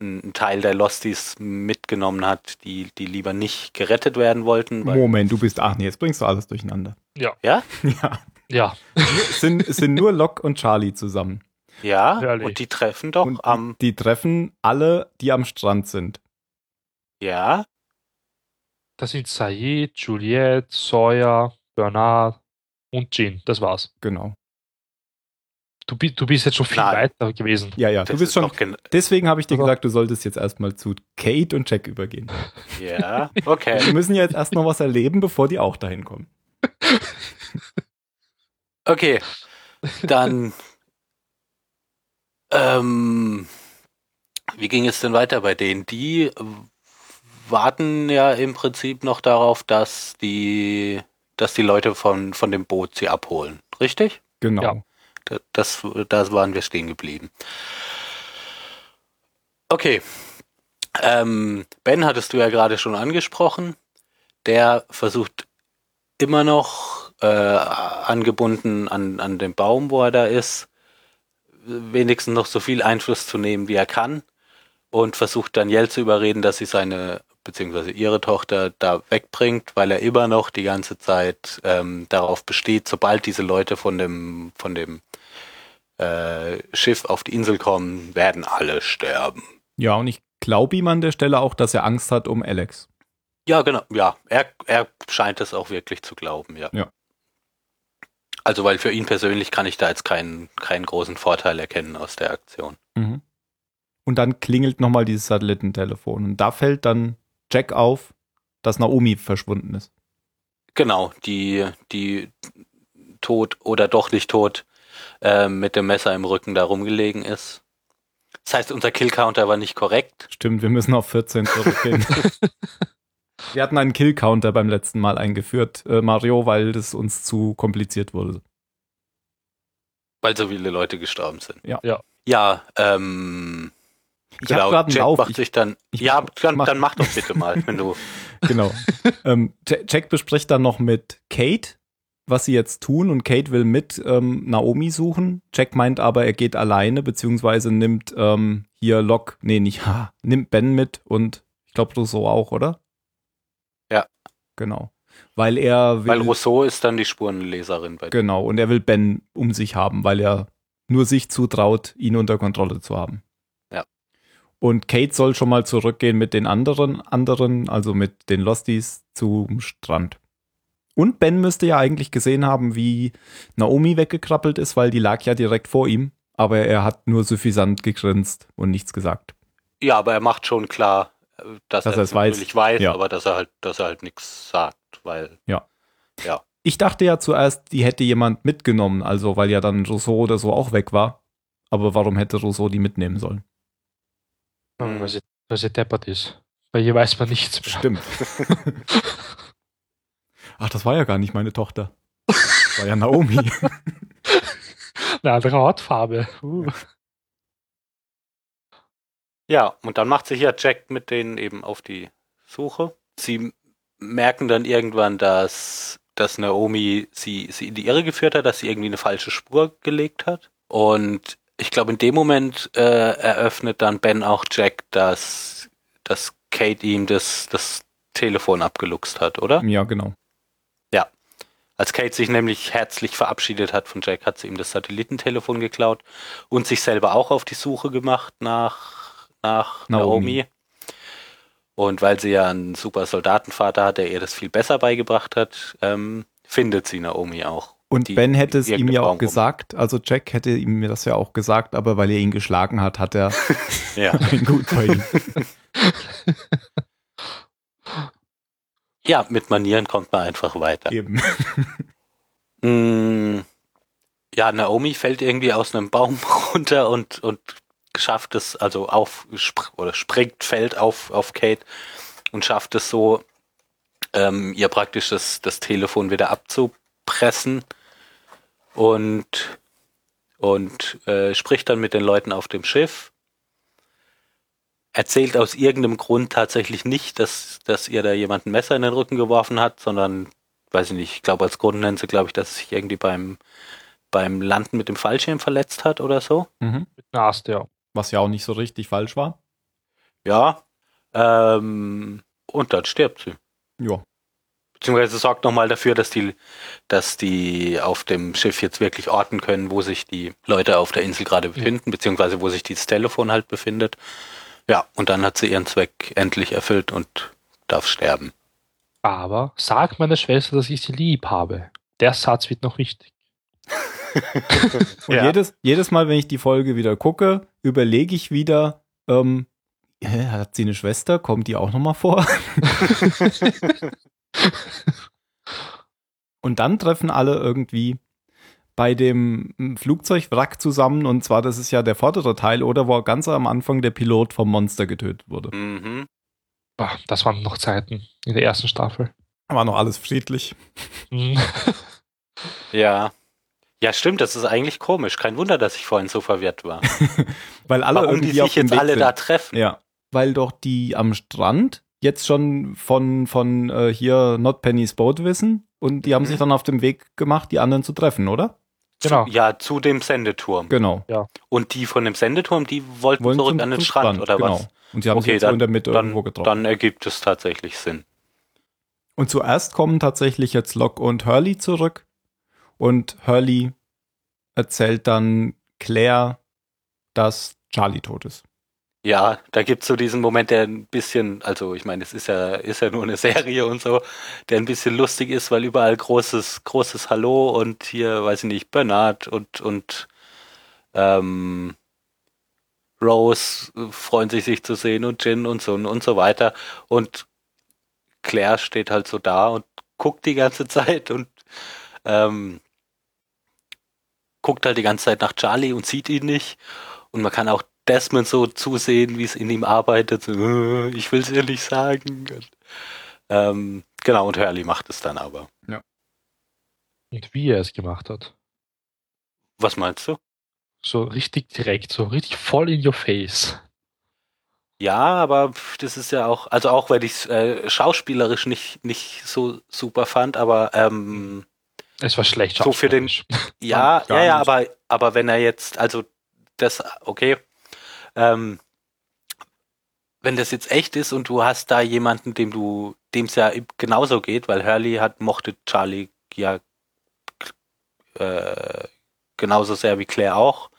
einen Teil der Losties mitgenommen hat, die, die lieber nicht gerettet werden wollten. Weil, Moment, du bist. Ach nee, jetzt bringst du alles durcheinander. Ja. Ja? Ja. ja, Es sind, es sind nur Locke und Charlie zusammen. ja, Herrlich. und die treffen doch und am, die treffen alle, die am Strand sind. ja, das sind Sayid, Juliette, Sawyer, Bernard und Jean. Das war's. Genau. Du, du bist jetzt schon viel Nein. weiter gewesen. Ja, ja, das du bist ist schon. Deswegen habe ich dir gesagt, du solltest jetzt erstmal zu Kate und Jack übergehen. ja, okay. Wir müssen ja jetzt erst noch was erleben, bevor die auch dahin kommen. Okay, dann ähm, wie ging es denn weiter bei denen? Die warten ja im Prinzip noch darauf, dass die, dass die Leute von, von dem Boot sie abholen. Richtig? Genau. Ja. Da- Das, da waren wir stehen geblieben. Okay. Ähm, ben hattest du ja gerade schon angesprochen. Der versucht immer noch äh, angebunden an, an den Baum, wo er da ist, wenigstens noch so viel Einfluss zu nehmen, wie er kann. Und versucht Danielle zu überreden, dass sie seine beziehungsweise ihre Tochter da wegbringt, weil er immer noch die ganze Zeit ähm, darauf besteht, sobald diese Leute von dem von dem äh, Schiff auf die Insel kommen, werden alle sterben. Ja, und ich glaube ihm an der Stelle auch, dass er Angst hat um Alex. Ja, genau. Ja, er, er scheint es auch wirklich zu glauben, ja. Ja. Also, weil für ihn persönlich kann ich da jetzt keinen, keinen großen Vorteil erkennen aus der Aktion. Mhm. Und dann klingelt nochmal dieses Satellitentelefon. Und da fällt dann Jack auf, dass Naomi verschwunden ist. Genau, die, die tot oder doch nicht tot äh, mit dem Messer im Rücken da rumgelegen ist. Das heißt, unser Kill-Counter war nicht korrekt. Stimmt, wir müssen auf 14 zurückgehen. wir hatten einen Kill-Counter beim letzten Mal eingeführt, äh, Mario, weil das uns zu kompliziert wurde. Weil so viele Leute gestorben sind. Ja. Ja. Ja, ähm, Ich genau. hab grad einen Jack Lauf. macht Ich- sich dann. ich- ja, dann, mach- dann mach doch bitte mal, wenn du. Genau. ähm, Ja- Jack bespricht dann noch mit Kate, was sie jetzt tun und Kate will mit ähm, Naomi suchen. Jack meint aber, er geht alleine, beziehungsweise nimmt ähm, hier Locke, nee, nicht, ha, nimmt Ben mit und ich glaube Rousseau auch, oder? Ja. Genau. Weil er will, Weil Rousseau ist dann die Spurenleserin bei dir. genau, und er will Ben um sich haben, weil er nur sich zutraut, ihn unter Kontrolle zu haben. Ja. Und Kate soll schon mal zurückgehen mit den anderen, anderen, also mit den Losties zum Strand. Und Ben müsste ja eigentlich gesehen haben, wie Naomi weggekrabbelt ist, weil die lag ja direkt vor ihm. Aber er hat nur suffisant gegrinst und nichts gesagt. Ja, aber er macht schon klar, dass, Dass er es weiß. natürlich weiß, Ja. aber dass er halt, dass er halt nichts sagt, weil Ich dachte ja zuerst, die hätte jemand mitgenommen, also weil ja dann Rousseau oder so auch weg war. Aber warum hätte Rousseau die mitnehmen sollen? Mhm. Weil, sie, weil sie deppert ist. Weil hier weiß man nichts mehr. Stimmt. Ach, das war ja gar nicht meine Tochter. Das war ja Naomi. Eine andere Hautfarbe. Uh. Ja, und dann macht sich ja Jack mit denen eben auf die Suche. Sie merken dann irgendwann, dass, dass Naomi sie, sie in die Irre geführt hat, dass sie irgendwie eine falsche Spur gelegt hat. Und ich glaube, in dem Moment äh, eröffnet dann Ben auch Jack, dass, dass Kate ihm das, das Telefon abgeluchst hat, oder? ja, genau. Als Kate sich nämlich herzlich verabschiedet hat von Jack, hat sie ihm das Satellitentelefon geklaut und sich selber auch auf die Suche gemacht nach, nach Naomi. Naomi. Und weil sie ja einen super Soldatenvater hat, der ihr das viel besser beigebracht hat, ähm, findet sie Naomi auch. Und Die Ben hätte es ihm ja auch gesagt, also Jack hätte ihm das ja auch gesagt, aber weil er ihn geschlagen hat, hat er Ja. ein Gut bei ihm. ja, mit Manieren kommt man einfach weiter. Eben. Mm, ja, Naomi fällt irgendwie aus einem Baum runter und, und schafft es, also auf, sp oder springt, fällt auf, auf Kate und schafft es so, ähm, ihr praktisch das, das Telefon wieder abzupressen und, und äh, spricht dann mit den Leuten auf dem Schiff. Erzählt aus irgendeinem Grund tatsächlich nicht, dass, dass ihr da jemand ein Messer in den Rücken geworfen hat, sondern weiß ich nicht, ich glaube als Grund nennen sie, glaube ich, dass es sich irgendwie beim, beim Landen mit dem Fallschirm verletzt hat oder so. Mhm. Mit einer Ast, ja. Was ja auch nicht so richtig falsch war. Ja. Ähm, und dann stirbt sie. Ja. Beziehungsweise sorgt nochmal dafür, dass die, dass die auf dem Schiff jetzt wirklich orten können, wo sich die Leute auf der Insel gerade befinden, beziehungsweise wo sich dieses Telefon halt befindet. Ja, und dann hat sie ihren Zweck endlich erfüllt und darf sterben. Aber sag meiner Schwester, dass ich sie lieb habe. Der Satz wird noch wichtig. Und Ja. jedes, jedes Mal, wenn ich die Folge wieder gucke, überlege ich wieder, ähm, hä, hat sie eine Schwester? Kommt die auch nochmal vor? Und dann treffen alle irgendwie bei dem mm, Flugzeugwrack zusammen. Und zwar, das ist ja der vordere Teil, oder wo ganz am Anfang der Pilot vom Monster getötet wurde. Mhm. Boah, das waren noch Zeiten in der ersten Staffel. War noch alles friedlich. Hm. Ja. Ja, stimmt, das ist eigentlich komisch. Kein Wunder, dass ich vorhin so verwirrt war. Weil alle Warum die irgendwie auf sich jetzt Weg alle sind. da treffen. Ja, weil doch die am Strand jetzt schon von, von äh, hier Not Penny's Boat wissen und die haben Mhm. sich dann auf dem Weg gemacht, die anderen zu treffen, oder? Genau. Zu, ja, zu dem Sendeturm. Genau. Und die von dem Sendeturm, die wollten Wollen zurück zum- an den zum Strand, oder genau. was? Und sie haben Okay, sich jetzt dann- in der Mitte Dann, irgendwo getroffen. dann ergibt es tatsächlich Sinn. Und zuerst kommen tatsächlich jetzt Locke und Hurley zurück und Hurley erzählt dann Claire, dass Charlie tot ist. Ja, da gibt's so diesen Moment, der ein bisschen, also ich meine, es ist ja, ist ja nur eine Serie und so, der ein bisschen lustig ist, weil überall großes, großes Hallo und hier, weiß ich nicht, Bernard und, und ähm, Rose freuen sich, sich zu sehen und Jin und so und so weiter. Und Claire steht halt so da und guckt die ganze Zeit und ähm, guckt halt die ganze Zeit nach Charlie und sieht ihn nicht. Und man kann auch Desmond so zusehen, wie es in ihm arbeitet. So, "Äh, ich will es ihr nicht sagen. Und, ähm, genau, und Hurley macht es dann aber. Und wie er es gemacht hat. Was meinst du? So richtig direkt, so richtig voll in your face. Ja, aber das ist ja auch, also auch wenn ich es äh, schauspielerisch nicht, nicht so super fand, aber ähm, Es war schlecht. So für den- schauspielerisch. ja, ja, ja, aber, aber wenn er jetzt, also das, okay, ähm, wenn das jetzt echt ist und du hast da jemanden, dem du, dem es ja genauso geht, weil Hurley hat, mochte Charlie ja äh, genauso sehr wie Claire auch,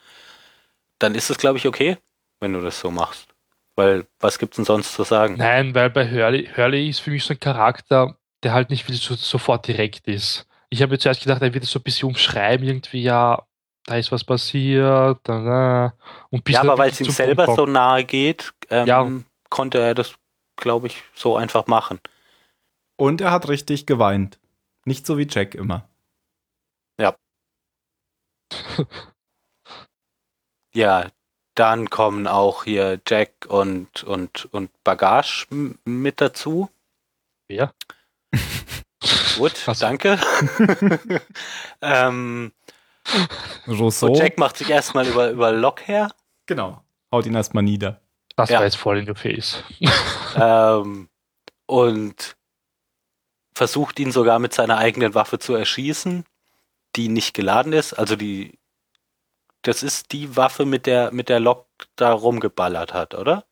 dann ist es, glaube ich, okay, wenn du das so machst. Weil was gibt's denn sonst zu sagen? Nein, weil bei Hurley, Hurley ist für mich so ein Charakter, der halt nicht so, sofort direkt ist. Ich habe mir zuerst gedacht, er wird es so ein bisschen umschreiben, irgendwie, ja, da ist was passiert, da, da. Und bis Ja, er aber weil es ihm selber Punkt so nahe geht, ähm, Ja. konnte er das, glaube ich, so einfach machen. Und er hat richtig geweint. Nicht so wie Jack immer. Ja, dann kommen auch hier Jack und, und, und Bagage mit dazu. Ja. Gut, danke. ähm, Rousseau. und Jack macht sich erstmal über, über Locke her. Genau. Haut ihn erstmal nieder. Das Ja. war jetzt voll in your face. ähm, und versucht ihn sogar mit seiner eigenen Waffe zu erschießen, die nicht geladen ist. Also die, das ist die Waffe, mit der, mit der Locke da rumgeballert hat, oder?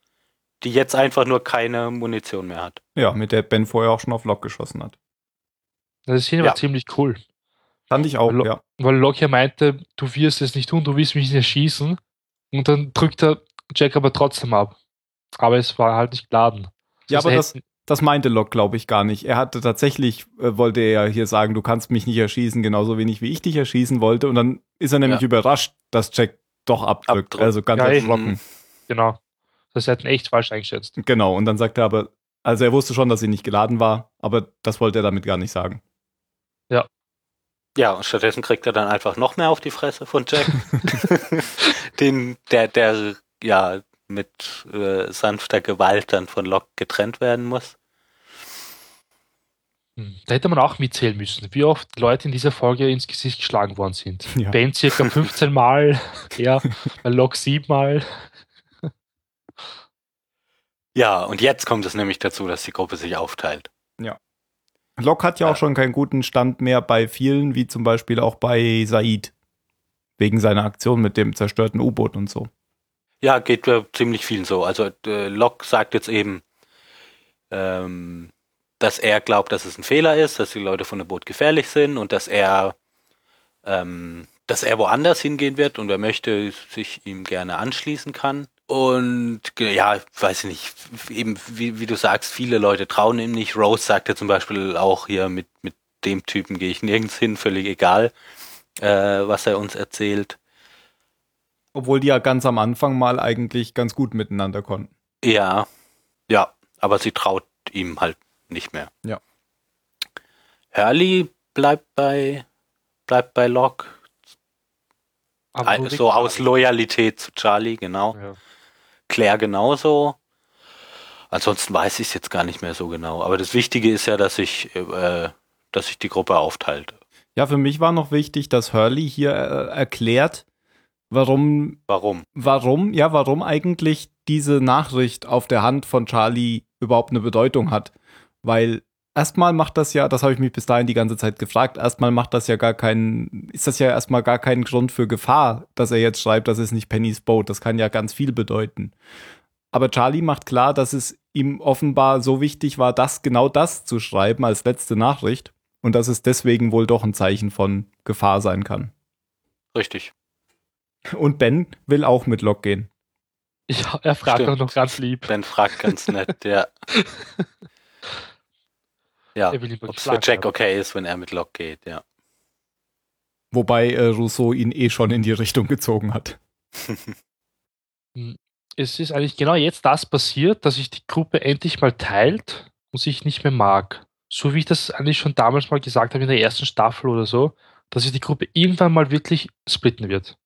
Die jetzt einfach nur keine Munition mehr hat. Ja, mit der Ben vorher auch schon auf Lock geschossen hat. Das Szene Ja. war ziemlich cool. Fand ich auch, Lo- ja. Weil Locke ja meinte, du wirst es nicht tun, du willst mich nicht erschießen. Und dann drückt er Jack aber trotzdem ab. Aber es war halt nicht geladen. Ja, Das aber das, das meinte Locke, glaube ich, gar nicht. Er hatte tatsächlich, äh, wollte er hier sagen, du kannst mich nicht erschießen, genauso wenig wie ich dich erschießen wollte. Und dann ist er nämlich Ja. überrascht, dass Jack doch abdrückt. Abdrückt. Also ganz Ja, erschrocken. Genau. Das hätten echt falsch eingeschätzt. Genau. Und dann sagt er aber, also er wusste schon, dass sie nicht geladen war, aber das wollte er damit gar nicht sagen. Ja, und stattdessen kriegt er dann einfach noch mehr auf die Fresse von Jack. Den, der, der ja mit äh, sanfter Gewalt dann von Locke getrennt werden muss. Hm. Da hätte man auch mitzählen müssen, wie oft Leute in dieser Folge ins Gesicht geschlagen worden sind. Ja. Ben circa 15 Mal, ja, bei Locke 7 Mal. Ja, und jetzt kommt es nämlich dazu, dass die Gruppe sich aufteilt. Locke hat ja Ja. auch schon keinen guten Stand mehr bei vielen, wie zum Beispiel auch bei Said. Wegen seiner Aktion mit dem zerstörten U-Boot und so. Ja, geht äh, ziemlich vielen so. Also äh, Locke sagt jetzt eben, ähm, dass er glaubt, dass es ein Fehler ist, dass die Leute von dem Boot gefährlich sind und dass er, ähm, dass er woanders hingehen wird und er möchte sich ihm gerne anschließen kann. Und ja, weiß ich nicht, eben wie, wie du sagst, viele Leute trauen ihm nicht. Rose sagte zum Beispiel auch hier, mit, mit dem Typen gehe ich nirgends hin, völlig egal, äh, was er uns erzählt. Obwohl die ja ganz am Anfang mal eigentlich ganz gut miteinander konnten. Ja, ja, aber sie traut ihm halt nicht mehr. Ja. Hurley bleibt bei bleibt bei Locke, so aus Loyalität zu Charlie, genau. Ja. Claire genauso. Ansonsten weiß ich es jetzt gar nicht mehr so genau. Aber das Wichtige ist ja, dass sich äh, dass sich die Gruppe aufteilt. Ja, für mich war noch wichtig, dass Hurley hier äh, erklärt, warum, Warum? warum, ja, warum eigentlich diese Nachricht auf der Hand von Charlie überhaupt eine Bedeutung hat. Weil erstmal macht das ja, das habe ich mich bis dahin die ganze Zeit gefragt, erstmal macht das ja gar keinen, ist das ja erstmal gar kein Grund für Gefahr, dass er jetzt schreibt, das ist nicht Pennys Boat. Das kann ja ganz viel bedeuten. Aber Charlie macht klar, dass es ihm offenbar so wichtig war, das genau das zu schreiben als letzte Nachricht und dass es deswegen wohl doch ein Zeichen von Gefahr sein kann. Richtig. Und Ben will auch mit Locke gehen. Ja, er fragt Stimmt. auch noch ganz lieb. Ben fragt ganz nett, ja. Ja, ob es für Jack okay ist, wenn er mit Locke geht, ja. Wobei äh, Rousseau ihn eh schon in die Richtung gezogen hat. Es ist eigentlich genau jetzt das passiert, dass sich die Gruppe endlich mal teilt und sich nicht mehr mag. So wie ich das eigentlich schon damals mal gesagt habe in der ersten Staffel oder so, dass sich die Gruppe irgendwann mal wirklich splitten wird.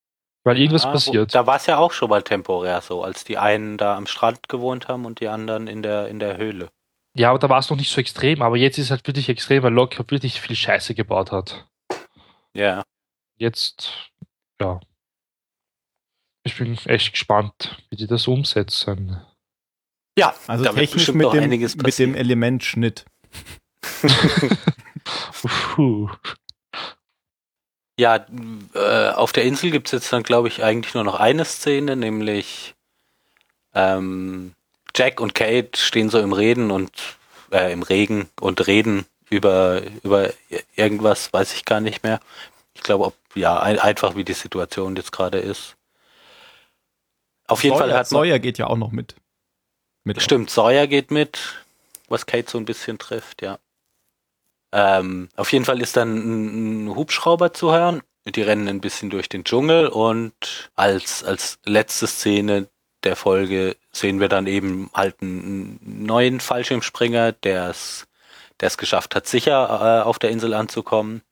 Weil irgendwas Ah, wo- passiert. Da war es ja auch schon mal temporär so, als die einen da am Strand gewohnt haben und die anderen in der, in der Höhle. Ja, aber da war es noch nicht so extrem, aber jetzt ist es halt wirklich extrem, weil Locke wirklich viel Scheiße gebaut hat. Ja. Jetzt, ja. Ich bin echt gespannt, wie die das umsetzen. Ja, Also technisch mit dem, einiges mit dem passieren. Elementschnitt. Puh. Ja, äh, auf der Insel gibt es jetzt dann, glaube ich, eigentlich nur noch eine Szene, nämlich ähm, Jack und Kate stehen so im Reden und äh, im Regen und reden über, über irgendwas, weiß ich gar nicht mehr. Ich glaube, ob ja, ein, einfach wie die Situation jetzt gerade ist. Auf jeden Sawyer, Fall hat man, Sawyer geht ja auch noch mit. mit Stimmt, Sawyer geht mit, was Kate so ein bisschen trifft, ja. Ähm, auf jeden Fall ist dann ein, ein Hubschrauber zu hören. Die rennen ein bisschen durch den Dschungel und als, als letzte Szene der Folge sehen wir dann eben halt einen neuen Fallschirmspringer, der es der es geschafft hat, sicher äh, auf der Insel anzukommen,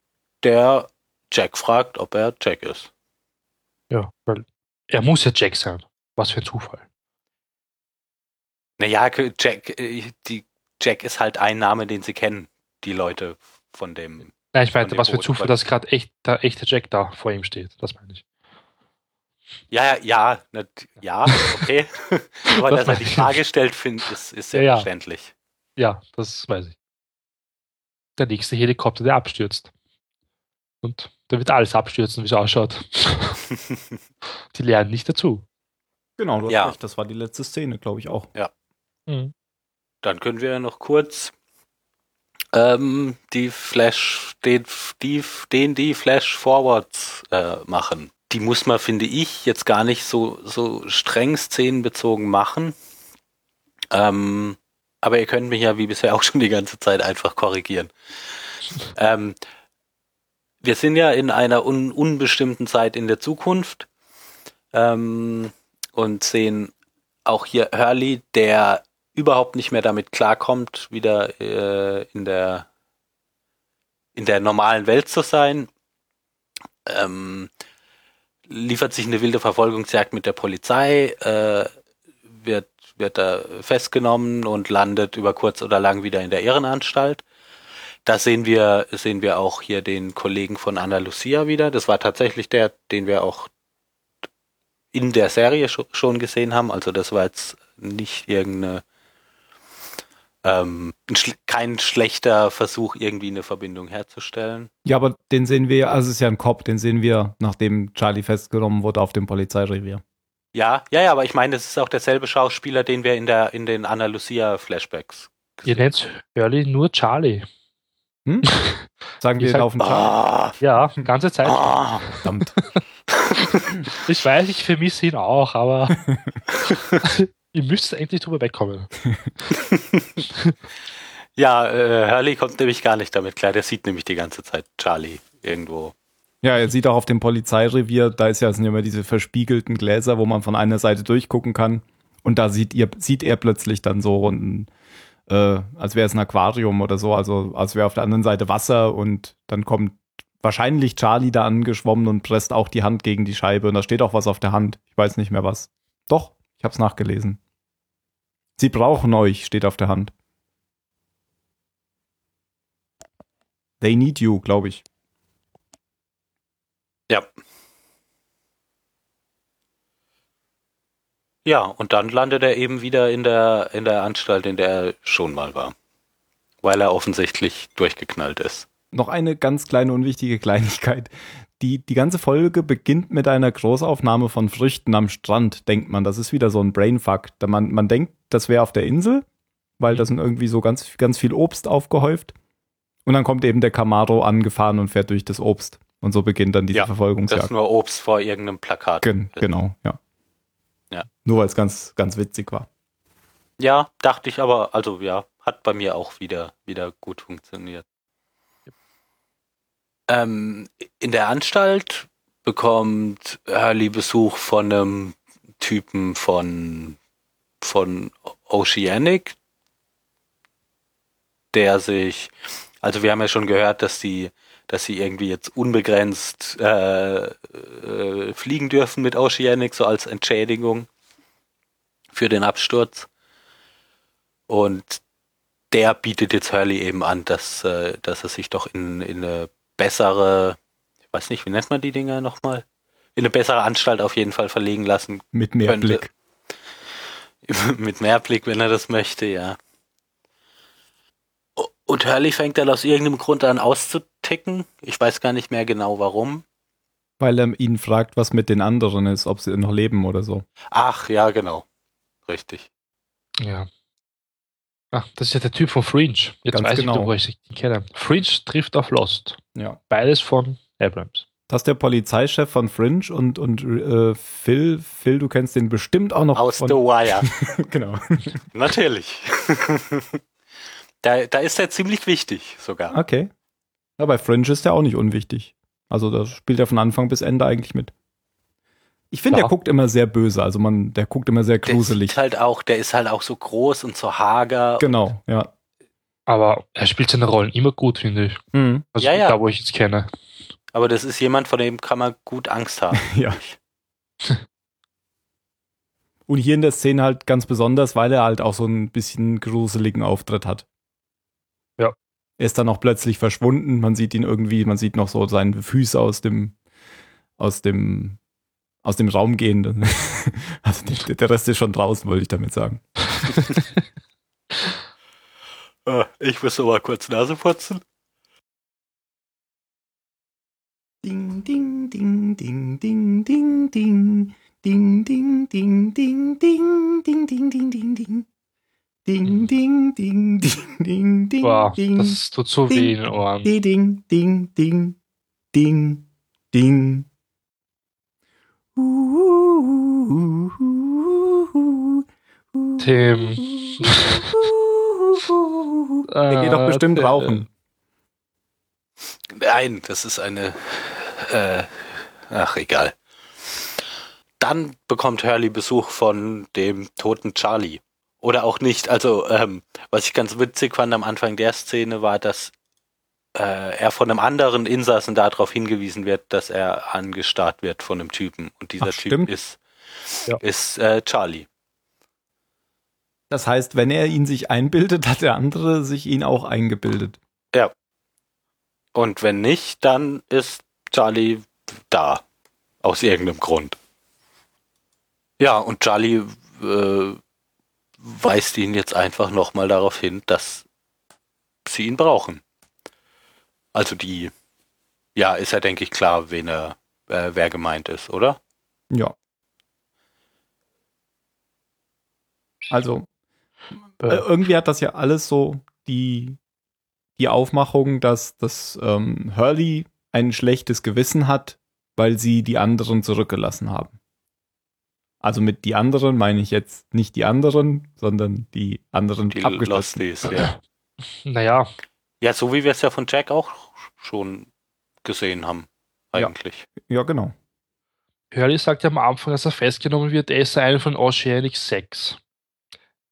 der Jack fragt, ob er Jack ist. Ja, weil er muss ja Jack sein. Was für ein Zufall. Naja, Jack, äh, die, Jack ist halt ein Name, den sie kennen, die Leute von dem. Nein, ich dem was für ein Zufall, dass gerade echt, der echte Jack da vor ihm steht. Das meine ich. Ja, ja, ja, ja, okay. Aber Das dass er die ich. Frage stellt, finde ist, ist sehr Ja, ja. verständlich. Ja, das weiß ich. Der nächste Helikopter, der abstürzt. Und da wird alles abstürzen, wie es ausschaut. Die lernen nicht dazu. Genau, du hast Ja. recht, das war die letzte Szene, glaube ich auch. Mhm. Dann können wir noch kurz ähm, die Flash, den, die, den die Flash Forwards äh, machen. Die muss man, finde ich, jetzt gar nicht so, so streng szenenbezogen machen. Ähm, aber ihr könnt mich ja wie bisher auch schon die ganze Zeit einfach korrigieren. Ähm, wir sind ja in einer un unbestimmten Zeit in der Zukunft ähm, und sehen auch hier Hurley, der überhaupt nicht mehr damit klarkommt, wieder äh, in der in der normalen Welt zu sein. Ähm, liefert sich eine wilde Verfolgungsjagd mit der Polizei, äh, wird wird da festgenommen und landet über kurz oder lang wieder in der Irrenanstalt. Da sehen wir sehen wir auch hier den Kollegen von Anna Lucia wieder. Das war tatsächlich der, den wir auch in der Serie scho- schon gesehen haben. Also das war jetzt nicht irgendeine ähm, ein schl kein schlechter Versuch, irgendwie eine Verbindung herzustellen. Ja, aber den sehen wir, also es ist ja ein Cop, den sehen wir, nachdem Charlie festgenommen wurde auf dem Polizeirevier. Ja, ja, ja, aber ich meine, das ist auch derselbe Schauspieler, den wir in der in den Anna Lucia Flashbacks Ihr nennt Hurley nur Charlie. Hm? Sagen wir sag- laufen Charlie. Ah, Ja, ganze Zeit. ah. Verdammt. Ich weiß, ich vermisse ihn auch, aber ihr müsst endlich drüber wegkommen. Ja, äh, Hurley kommt nämlich gar nicht damit klar. Der sieht nämlich die ganze Zeit Charlie irgendwo. Ja, er sieht auch auf dem Polizeirevier, da ist ja, sind ja immer diese verspiegelten Gläser, wo man von einer Seite durchgucken kann. Und da sieht, ihr, sieht er plötzlich dann so, ein, äh, als wäre es ein Aquarium oder so, also als wäre auf der anderen Seite Wasser und dann kommt wahrscheinlich Charlie da angeschwommen und presst auch die Hand gegen die Scheibe und da steht auch was auf der Hand. Ich weiß nicht mehr was. Doch, ich habe es nachgelesen. Sie brauchen euch, steht auf der Hand. They need you, glaube ich. Ja. Ja, und dann landet er eben wieder in der, in der Anstalt, in der er schon mal war. Weil er offensichtlich durchgeknallt ist. noch eine ganz kleine unwichtige Kleinigkeit. Die, die ganze Folge beginnt mit einer Großaufnahme von Früchten am Strand, denkt man. Das ist wieder so ein Brainfuck. Da Man, man denkt, das wäre auf der Insel, weil da sind irgendwie so ganz, ganz viel Obst aufgehäuft. Und dann kommt eben der Camaro angefahren und fährt durch das Obst. Und so beginnt dann diese Ja, Das Verfolgungsjagd. ist nur Obst vor irgendeinem Plakat. Gen genau, ja. Ja. Nur weil es ganz, ganz witzig war. Ja, dachte ich aber, also ja, hat bei mir auch wieder, wieder gut funktioniert. Ähm, in der Anstalt bekommt Hurley Besuch von einem Typen von, von Oceanic, der sich, also wir haben ja schon gehört, dass die, dass sie irgendwie jetzt unbegrenzt äh, äh, fliegen dürfen mit Oceanic, so als Entschädigung für den Absturz. Und der bietet jetzt Hurley eben an, dass, äh, dass er sich doch in, in eine bessere, ich weiß nicht, wie nennt man die Dinger nochmal? In eine bessere Anstalt auf jeden Fall verlegen lassen Mit mehr könnte. Blick. Mit mehr Blick, wenn er das möchte, ja. Und Hurley fängt dann aus irgendeinem Grund an auszuticken. Ich weiß gar nicht mehr genau warum. Weil er ihn fragt, was mit den anderen ist, ob sie noch leben oder so. Ach, ja, genau. Richtig. Ja. Ach, das ist ja der Typ von Fringe. Jetzt Ganz weiß genau. ich, wo ich ihn kenne. Fringe trifft auf Lost. Ja. Beides von Abrams. Das ist der Polizeichef von Fringe und, und äh, Phil, Phil, du kennst den bestimmt auch noch Aus von. The Wire. genau. Natürlich. da, da ist er ziemlich wichtig sogar. Okay. Ja, bei Fringe ist der auch nicht unwichtig. Also da spielt er von Anfang bis Ende eigentlich mit. Ich finde, der guckt immer sehr böse. Also man, der guckt immer sehr Der, gruselig. sieht halt auch, der ist halt auch so groß und so hager. Genau, ja. Aber er spielt seine Rollen immer gut, finde ich. Mhm. Also Ja, ja. da, wo ich jetzt kenne. Aber das ist jemand, von dem kann man gut Angst haben. Ja. Und hier in der Szene halt ganz besonders, weil er halt auch so ein bisschen gruseligen Auftritt hat. Ja. Er ist dann auch plötzlich verschwunden. Man sieht ihn irgendwie, man sieht noch so seine Füße aus dem, aus dem, aus dem Raum gehen. Also der, der Rest ist schon draußen, wollte ich damit sagen. Äh, Ich muss mal kurz Nase putzen. Ding, ding, ding, ding, ding, ding, ding. Ding, ding, ding, ding, ding, ding, ding, ding, ding, ding. Ding, ding, ding, ding, ding, ding, ding. das tut so Ding. weh in den Ohren. Ding, ding, ding, ding, ding, ding. Tim. Der geht doch bestimmt Äh, rauchen. Nein, das ist eine. Äh, ach, egal. Dann bekommt Hurley Besuch von dem toten Charlie. Oder auch nicht. Also, ähm, was ich ganz witzig fand am Anfang der Szene war, dass äh, er von einem anderen Insassen darauf hingewiesen wird, dass er angestarrt wird von einem Typen. Und dieser Ach, Typ ist, Ja. ist äh, Charlie. Das heißt, wenn er ihn sich einbildet, hat der andere sich ihn auch eingebildet. Und wenn nicht, dann ist Charlie da. Aus irgendeinem Grund. Ja, und Charlie äh, weist ihn jetzt einfach nochmal darauf hin, dass sie ihn brauchen. Also die, ja, ist ja, denke ich, klar, wen er, äh, wer gemeint ist, oder? Ja. Also, äh, Äh, irgendwie hat das ja alles so die, die Aufmachung, dass, dass ähm, Hurley ein schlechtes Gewissen hat, weil sie die anderen zurückgelassen haben. Also mit die anderen meine ich jetzt nicht die anderen, sondern die anderen Die abgeschlossen. Losties, ja. naja, Ja, so wie wir es ja von Jack auch schon gesehen haben, Ja. eigentlich. Ja, genau. Hurley sagt ja am Anfang, dass er festgenommen wird, er ist einer von Oceanic 6.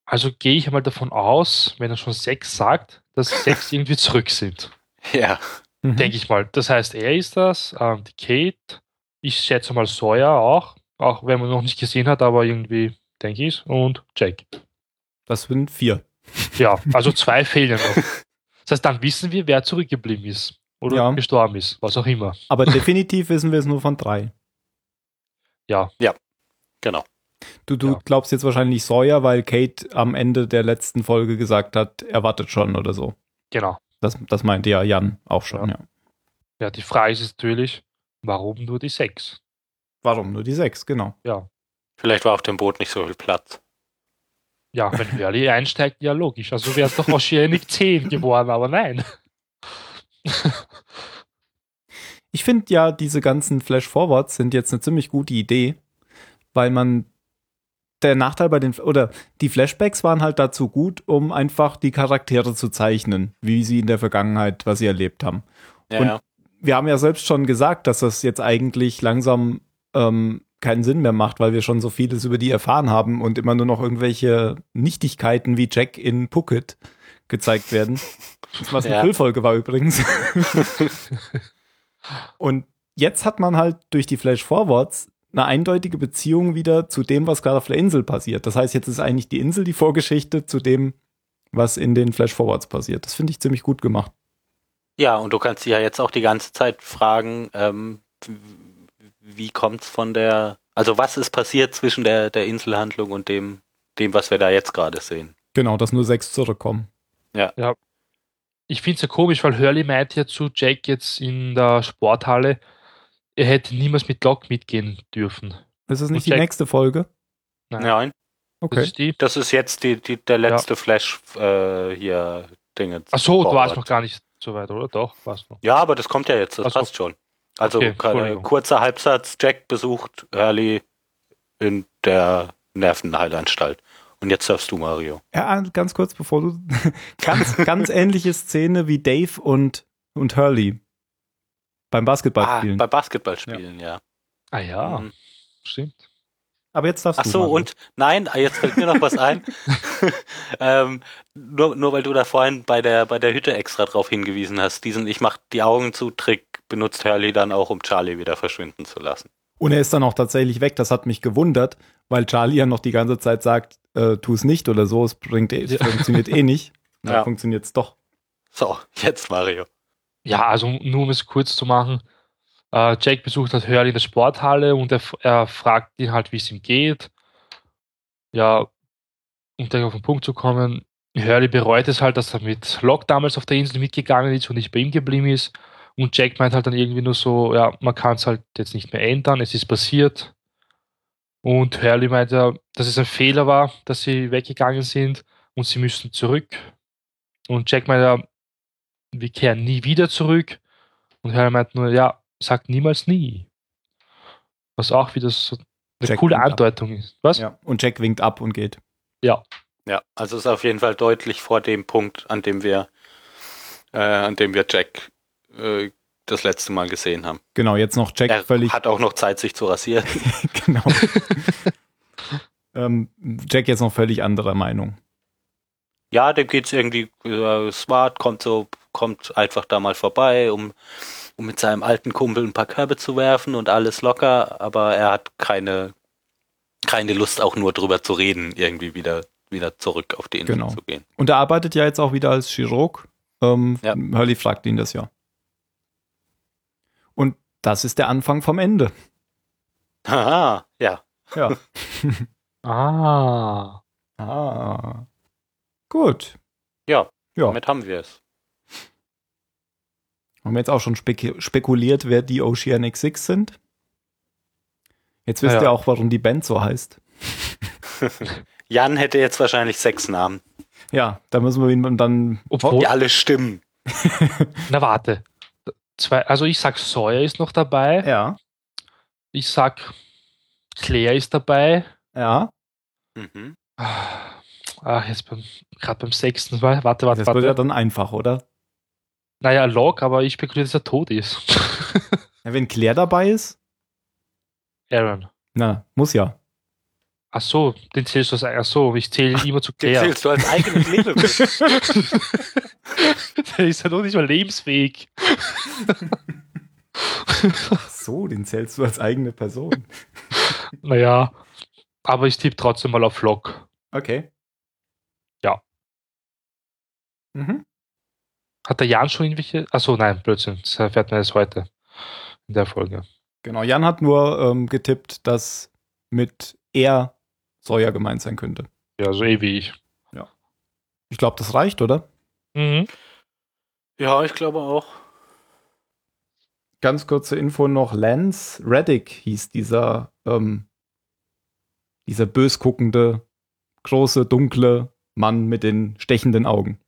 Also gehe ich einmal davon aus, wenn er schon 6 sagt, dass 6 irgendwie zurück sind. Ja, Mhm. Denke ich mal. Das heißt, er ist das, ähm, die Kate, ich schätze mal Sawyer auch, auch wenn man noch nicht gesehen hat, aber irgendwie denke ich und Jack. Das sind vier. Ja, also zwei fehlen noch. Das heißt, dann wissen wir, wer zurückgeblieben ist oder Ja. gestorben ist, was auch immer. Aber definitiv wissen wir es nur von drei. Ja, genau. Du, du Ja. glaubst jetzt wahrscheinlich Sawyer, weil Kate am Ende der letzten Folge gesagt hat, er wartet schon oder so. genau. Das, das meinte ja Jan auch schon, ja. Ja, die Frage ist natürlich, warum nur die 6? Warum nur die sechs, genau. Ja. Vielleicht war auf dem Boot nicht so viel Platz. Ja, wenn Hurley einsteigt, ja logisch. Also wäre es doch Oceanic 10 geworden, aber nein. Ich finde ja, diese ganzen Flash-Forwards sind jetzt eine ziemlich gute Idee, weil man der Nachteil bei den, oder die Flashbacks waren halt dazu gut, um einfach die Charaktere zu zeichnen, wie sie in der Vergangenheit, was sie erlebt haben. Ja, Und- ja. wir haben ja selbst schon gesagt, dass das jetzt eigentlich langsam ähm, keinen Sinn mehr macht, weil wir schon so vieles über die erfahren haben und immer nur noch irgendwelche Nichtigkeiten wie Jack in Phuket gezeigt werden. Was eine Ja. Füllfolge war übrigens. Und jetzt hat man halt durch die Flash-Forwards eine eindeutige Beziehung wieder zu dem, was gerade auf der Insel passiert. Das heißt, jetzt ist eigentlich die Insel die Vorgeschichte zu dem, was in den Flash-Forwards passiert. Das finde ich ziemlich gut gemacht. Ja, und du kannst dich ja jetzt auch die ganze Zeit fragen, ähm, wie kommt's von der, also was ist passiert zwischen der, der Inselhandlung und dem, dem, was wir da jetzt gerade sehen? Genau, dass nur sechs zurückkommen. Ich finde es ja komisch, weil Hurley meint ja zu Jack jetzt in der Sporthalle, er hätte niemals mit Locke mitgehen dürfen. Ist es nicht Und die Jack- nächste Folge? Nein. Nein, Das Okay. ist die. das ist jetzt die, die, der letzte Flash äh, hier Dinge. Ach so, du warst noch gar nicht so weit, oder? Doch, warst noch. Ja, aber das kommt ja jetzt, das Ach so. passt schon. Also Okay, kurzer Halbsatz, Jack besucht Hurley in der Nervenheilanstalt. Und jetzt darfst du, Mario. Ja, ganz kurz, bevor du. ganz, ganz ähnliche Szene wie Dave und, und Hurley beim Ah, Basketballspielen. bei Basketballspielen, ja. Ah ja, Mhm. stimmt. Aber jetzt darfst Ach du. so, Mario. und nein, ah, jetzt fällt mir noch was ein. ähm, nur, nur weil du da vorhin bei der, bei der Hütte extra drauf hingewiesen hast, diesen Ich mach die Augen zu Trick benutzt Hurley dann auch, um Charlie wieder verschwinden zu lassen. Und er ist dann auch tatsächlich weg. Das hat mich gewundert, weil Charlie ja noch die ganze Zeit sagt, äh, tu es nicht oder so, es bringt eh, es Ja. funktioniert eh nicht. Dann Ja. funktioniert es doch. So, jetzt Mario. Ja, also nur um es kurz zu machen. Äh, Jack besucht halt Hurley in der Sporthalle und er, er fragt ihn halt, wie es ihm geht. Ja, um gleich auf den Punkt zu kommen, Hurley bereut es halt, dass er mit Locke damals auf der Insel mitgegangen ist und nicht bei ihm geblieben ist. Und Jack meint halt dann irgendwie nur so, ja, man kann es halt jetzt nicht mehr ändern, es ist passiert. Und Hurley meint ja, dass es ein Fehler war, dass sie weggegangen sind und sie müssen zurück. Und Jack meint ja, wir kehren nie wieder zurück. Und Harry meint nur, ja, sagt niemals nie. Was auch wieder so eine Jack coole winkt ab. Andeutung ist. Was? Ja. Und Jack winkt ab und geht. Ja, also ist auf jeden Fall deutlich vor dem Punkt, an dem wir, äh, an dem wir Jack äh, das letzte Mal gesehen haben. Genau, jetzt noch Jack Er völlig. hat auch noch Zeit, sich zu rasieren. genau. ähm, Jack jetzt noch völlig anderer Meinung. Ja, dem geht's irgendwie äh, smart, kommt so, kommt einfach da mal vorbei, um, um mit seinem alten Kumpel ein paar Körbe zu werfen und alles locker, aber er hat keine, keine Lust auch nur drüber zu reden, irgendwie wieder, wieder zurück auf die Insel Genau. zu gehen. Und er arbeitet ja jetzt auch wieder als Chirurg. Ähm, Ja. Hurley fragt ihn das ja. Und das ist der Anfang vom Ende. Haha, ja. Ja. Ah. ah. Gut. Ja, Ja. damit haben wir es. Haben wir jetzt auch schon spek spekuliert, wer die Oceanic Six sind? Jetzt wisst Ja, ja. ihr auch, warum die Band so heißt. Jan hätte jetzt wahrscheinlich sechs Namen, Ja, da müssen wir ihn dann. Obwohl- die alle stimmen. Na warte. Zwei, also ich sag Sawyer ist noch dabei. Ja, Ich sag Claire ist dabei. ja. Mhm. Ah, jetzt beim, gerade beim sechsten. Warte, warte, warte. Das wird ja warte. dann einfach, oder? Naja, Locke, aber ich spekuliere, dass er tot ist. Ja, wenn Claire dabei ist, Aaron. na, muss ja. Ach so, den zählst du als, ach so, ich zähle immer zu Den Claire. zählst du als eigenes Lebewesen. Der ist ja noch nicht mal lebensfähig. Ach so, den zählst du als eigene Person. Naja, aber ich tippe trotzdem mal auf Locke. Okay. Ja. Mhm. Hat der Jan schon irgendwelche? Achso, nein, Blödsinn. Das erfährt man erst heute in der Folge. Genau, Jan hat nur ähm, getippt, dass mit er Sawyer gemeint sein könnte. Ja, so eh wie ich. Ich glaube, das reicht, oder? Mhm. ja, ich glaube auch. Ganz kurze Info noch: Lance Reddick hieß dieser, ähm, dieser bös guckende, große, dunkle Mann mit den stechenden Augen.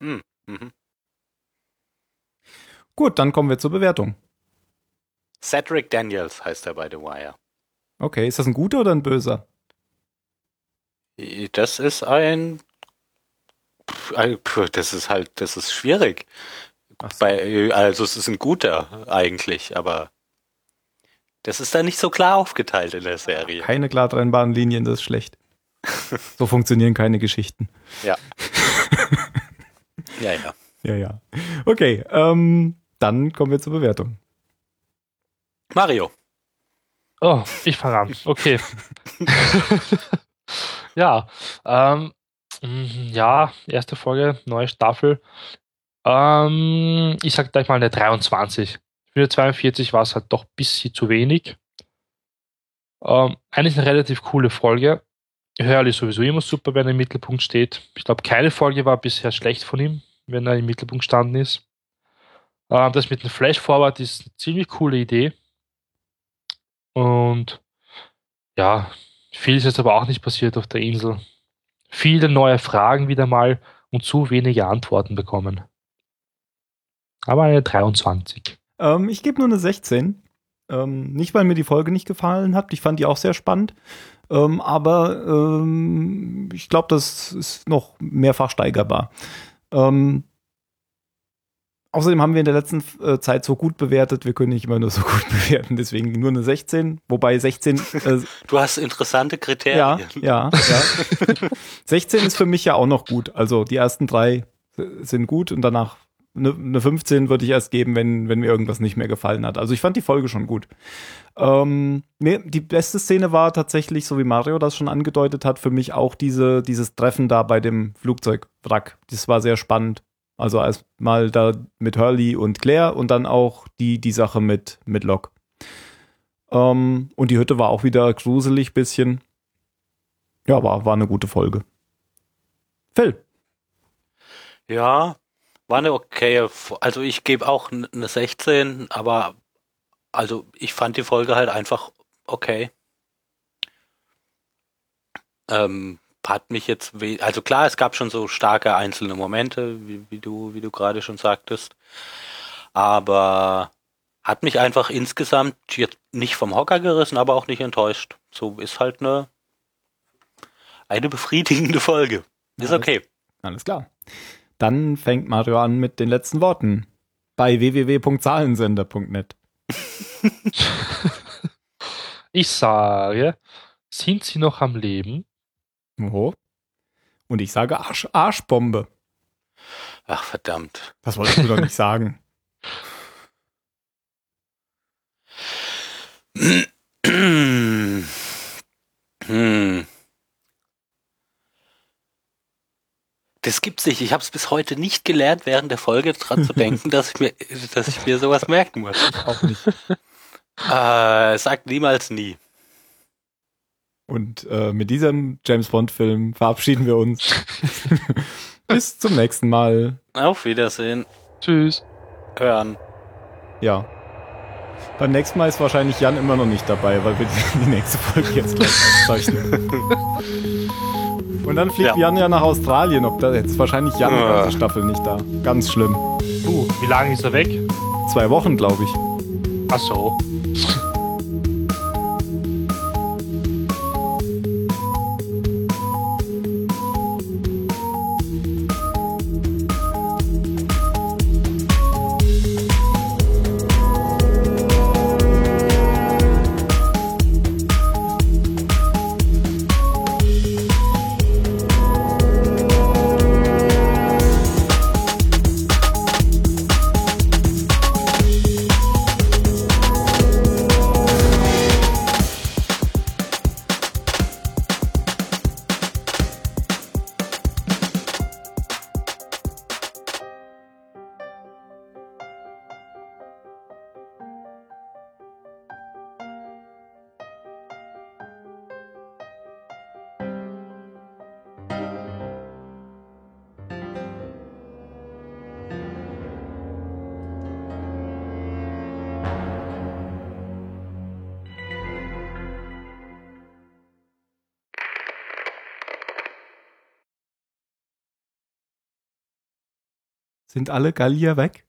Mhm. Gut, dann kommen wir zur Bewertung. Cedric Daniels heißt er bei The Wire. Okay, ist das ein guter oder ein böser? Das ist ein. Das ist halt, das ist schwierig. So. Bei, also es ist ein guter eigentlich, aber das ist da nicht so klar aufgeteilt in der Serie. Keine klar trennbaren Linien, das ist schlecht. so funktionieren keine Geschichten. Ja. Ja, ja. Ja, ja. Okay, ähm, dann kommen wir zur Bewertung. Mario. Oh, ich fange an. Okay. ja, ähm, mm, ja, erste Folge, neue Staffel. Ähm, ich sag gleich mal eine 23. Für eine 42 war es halt doch ein bisschen zu wenig. Ähm, eigentlich eine relativ coole Folge. Hurley ist sowieso immer super, wenn er im Mittelpunkt steht. Ich glaube, keine Folge war bisher schlecht von ihm, wenn er im Mittelpunkt gestanden ist. Ähm, das mit dem Flash Forward ist eine ziemlich coole Idee. Und ja, viel ist jetzt aber auch nicht passiert auf der Insel. Viele neue Fragen wieder mal und zu wenige Antworten bekommen. Aber eine 23. Ähm, ich gebe nur eine 16. Ähm, nicht, weil mir die Folge nicht gefallen hat. Ich fand die auch sehr spannend. Ähm, aber ähm, ich glaube, das ist noch mehrfach steigerbar. Ähm, außerdem haben wir in der letzten äh, Zeit so gut bewertet. Wir können nicht immer nur so gut bewerten. Deswegen nur eine 16. Wobei 16. Äh, Du hast interessante Kriterien. ja, ja, ja. 16 ist für mich ja auch noch gut. Also die ersten drei sind gut und danach eine, eine 15 würde ich erst geben, wenn, wenn mir irgendwas nicht mehr gefallen hat. Also ich fand die Folge schon gut. Ähm, die beste Szene war tatsächlich, so wie Mario das schon angedeutet hat, für mich auch diese, dieses Treffen da bei dem Flugzeugwrack. Das war sehr spannend. Also erstmal da mit Hurley und Claire und dann auch die, die Sache mit, mit Locke. Ähm, und die Hütte war auch wieder gruselig bisschen. Ja, war, war eine gute Folge. Phil. Ja, war eine okaye, Fo- also ich gebe auch eine 16, aber also ich fand die Folge halt einfach okay. Ähm, hat mich jetzt, also klar, es gab schon so starke einzelne Momente, wie, wie du, wie du gerade schon sagtest, aber hat mich einfach insgesamt jetzt nicht vom Hocker gerissen, aber auch nicht enttäuscht. So ist halt eine, eine befriedigende Folge. Ist Ja, okay. Alles klar. Dann fängt Mario an mit den letzten Worten. Bei www.zahlensender.net. Ich sage, sind sie noch am Leben? Oho. Und ich sage Arsch, Arschbombe. Ach, verdammt. Das wolltest du doch nicht sagen. Das gibt's nicht. Ich habe es bis heute nicht gelernt, während der Folge dran zu denken, dass ich mir, dass ich mir sowas merken muss. Auch nicht. Äh, sagt niemals nie. Und äh, mit diesem James Bond-Film verabschieden wir uns. Bis zum nächsten Mal. Auf Wiedersehen. Tschüss. Hören. Ja. Beim nächsten Mal ist wahrscheinlich Jan immer noch nicht dabei, weil wir die nächste Folge jetzt gleich aufzeichnen. Und dann fliegt Ja. Jan ja nach Australien. Ob da jetzt wahrscheinlich Jan die Ah. ganze Staffel nicht da. Ganz schlimm. Uh, wie lange ist er weg? Zwei Wochen, glaube ich. Ach so. Sind alle Gallier weg?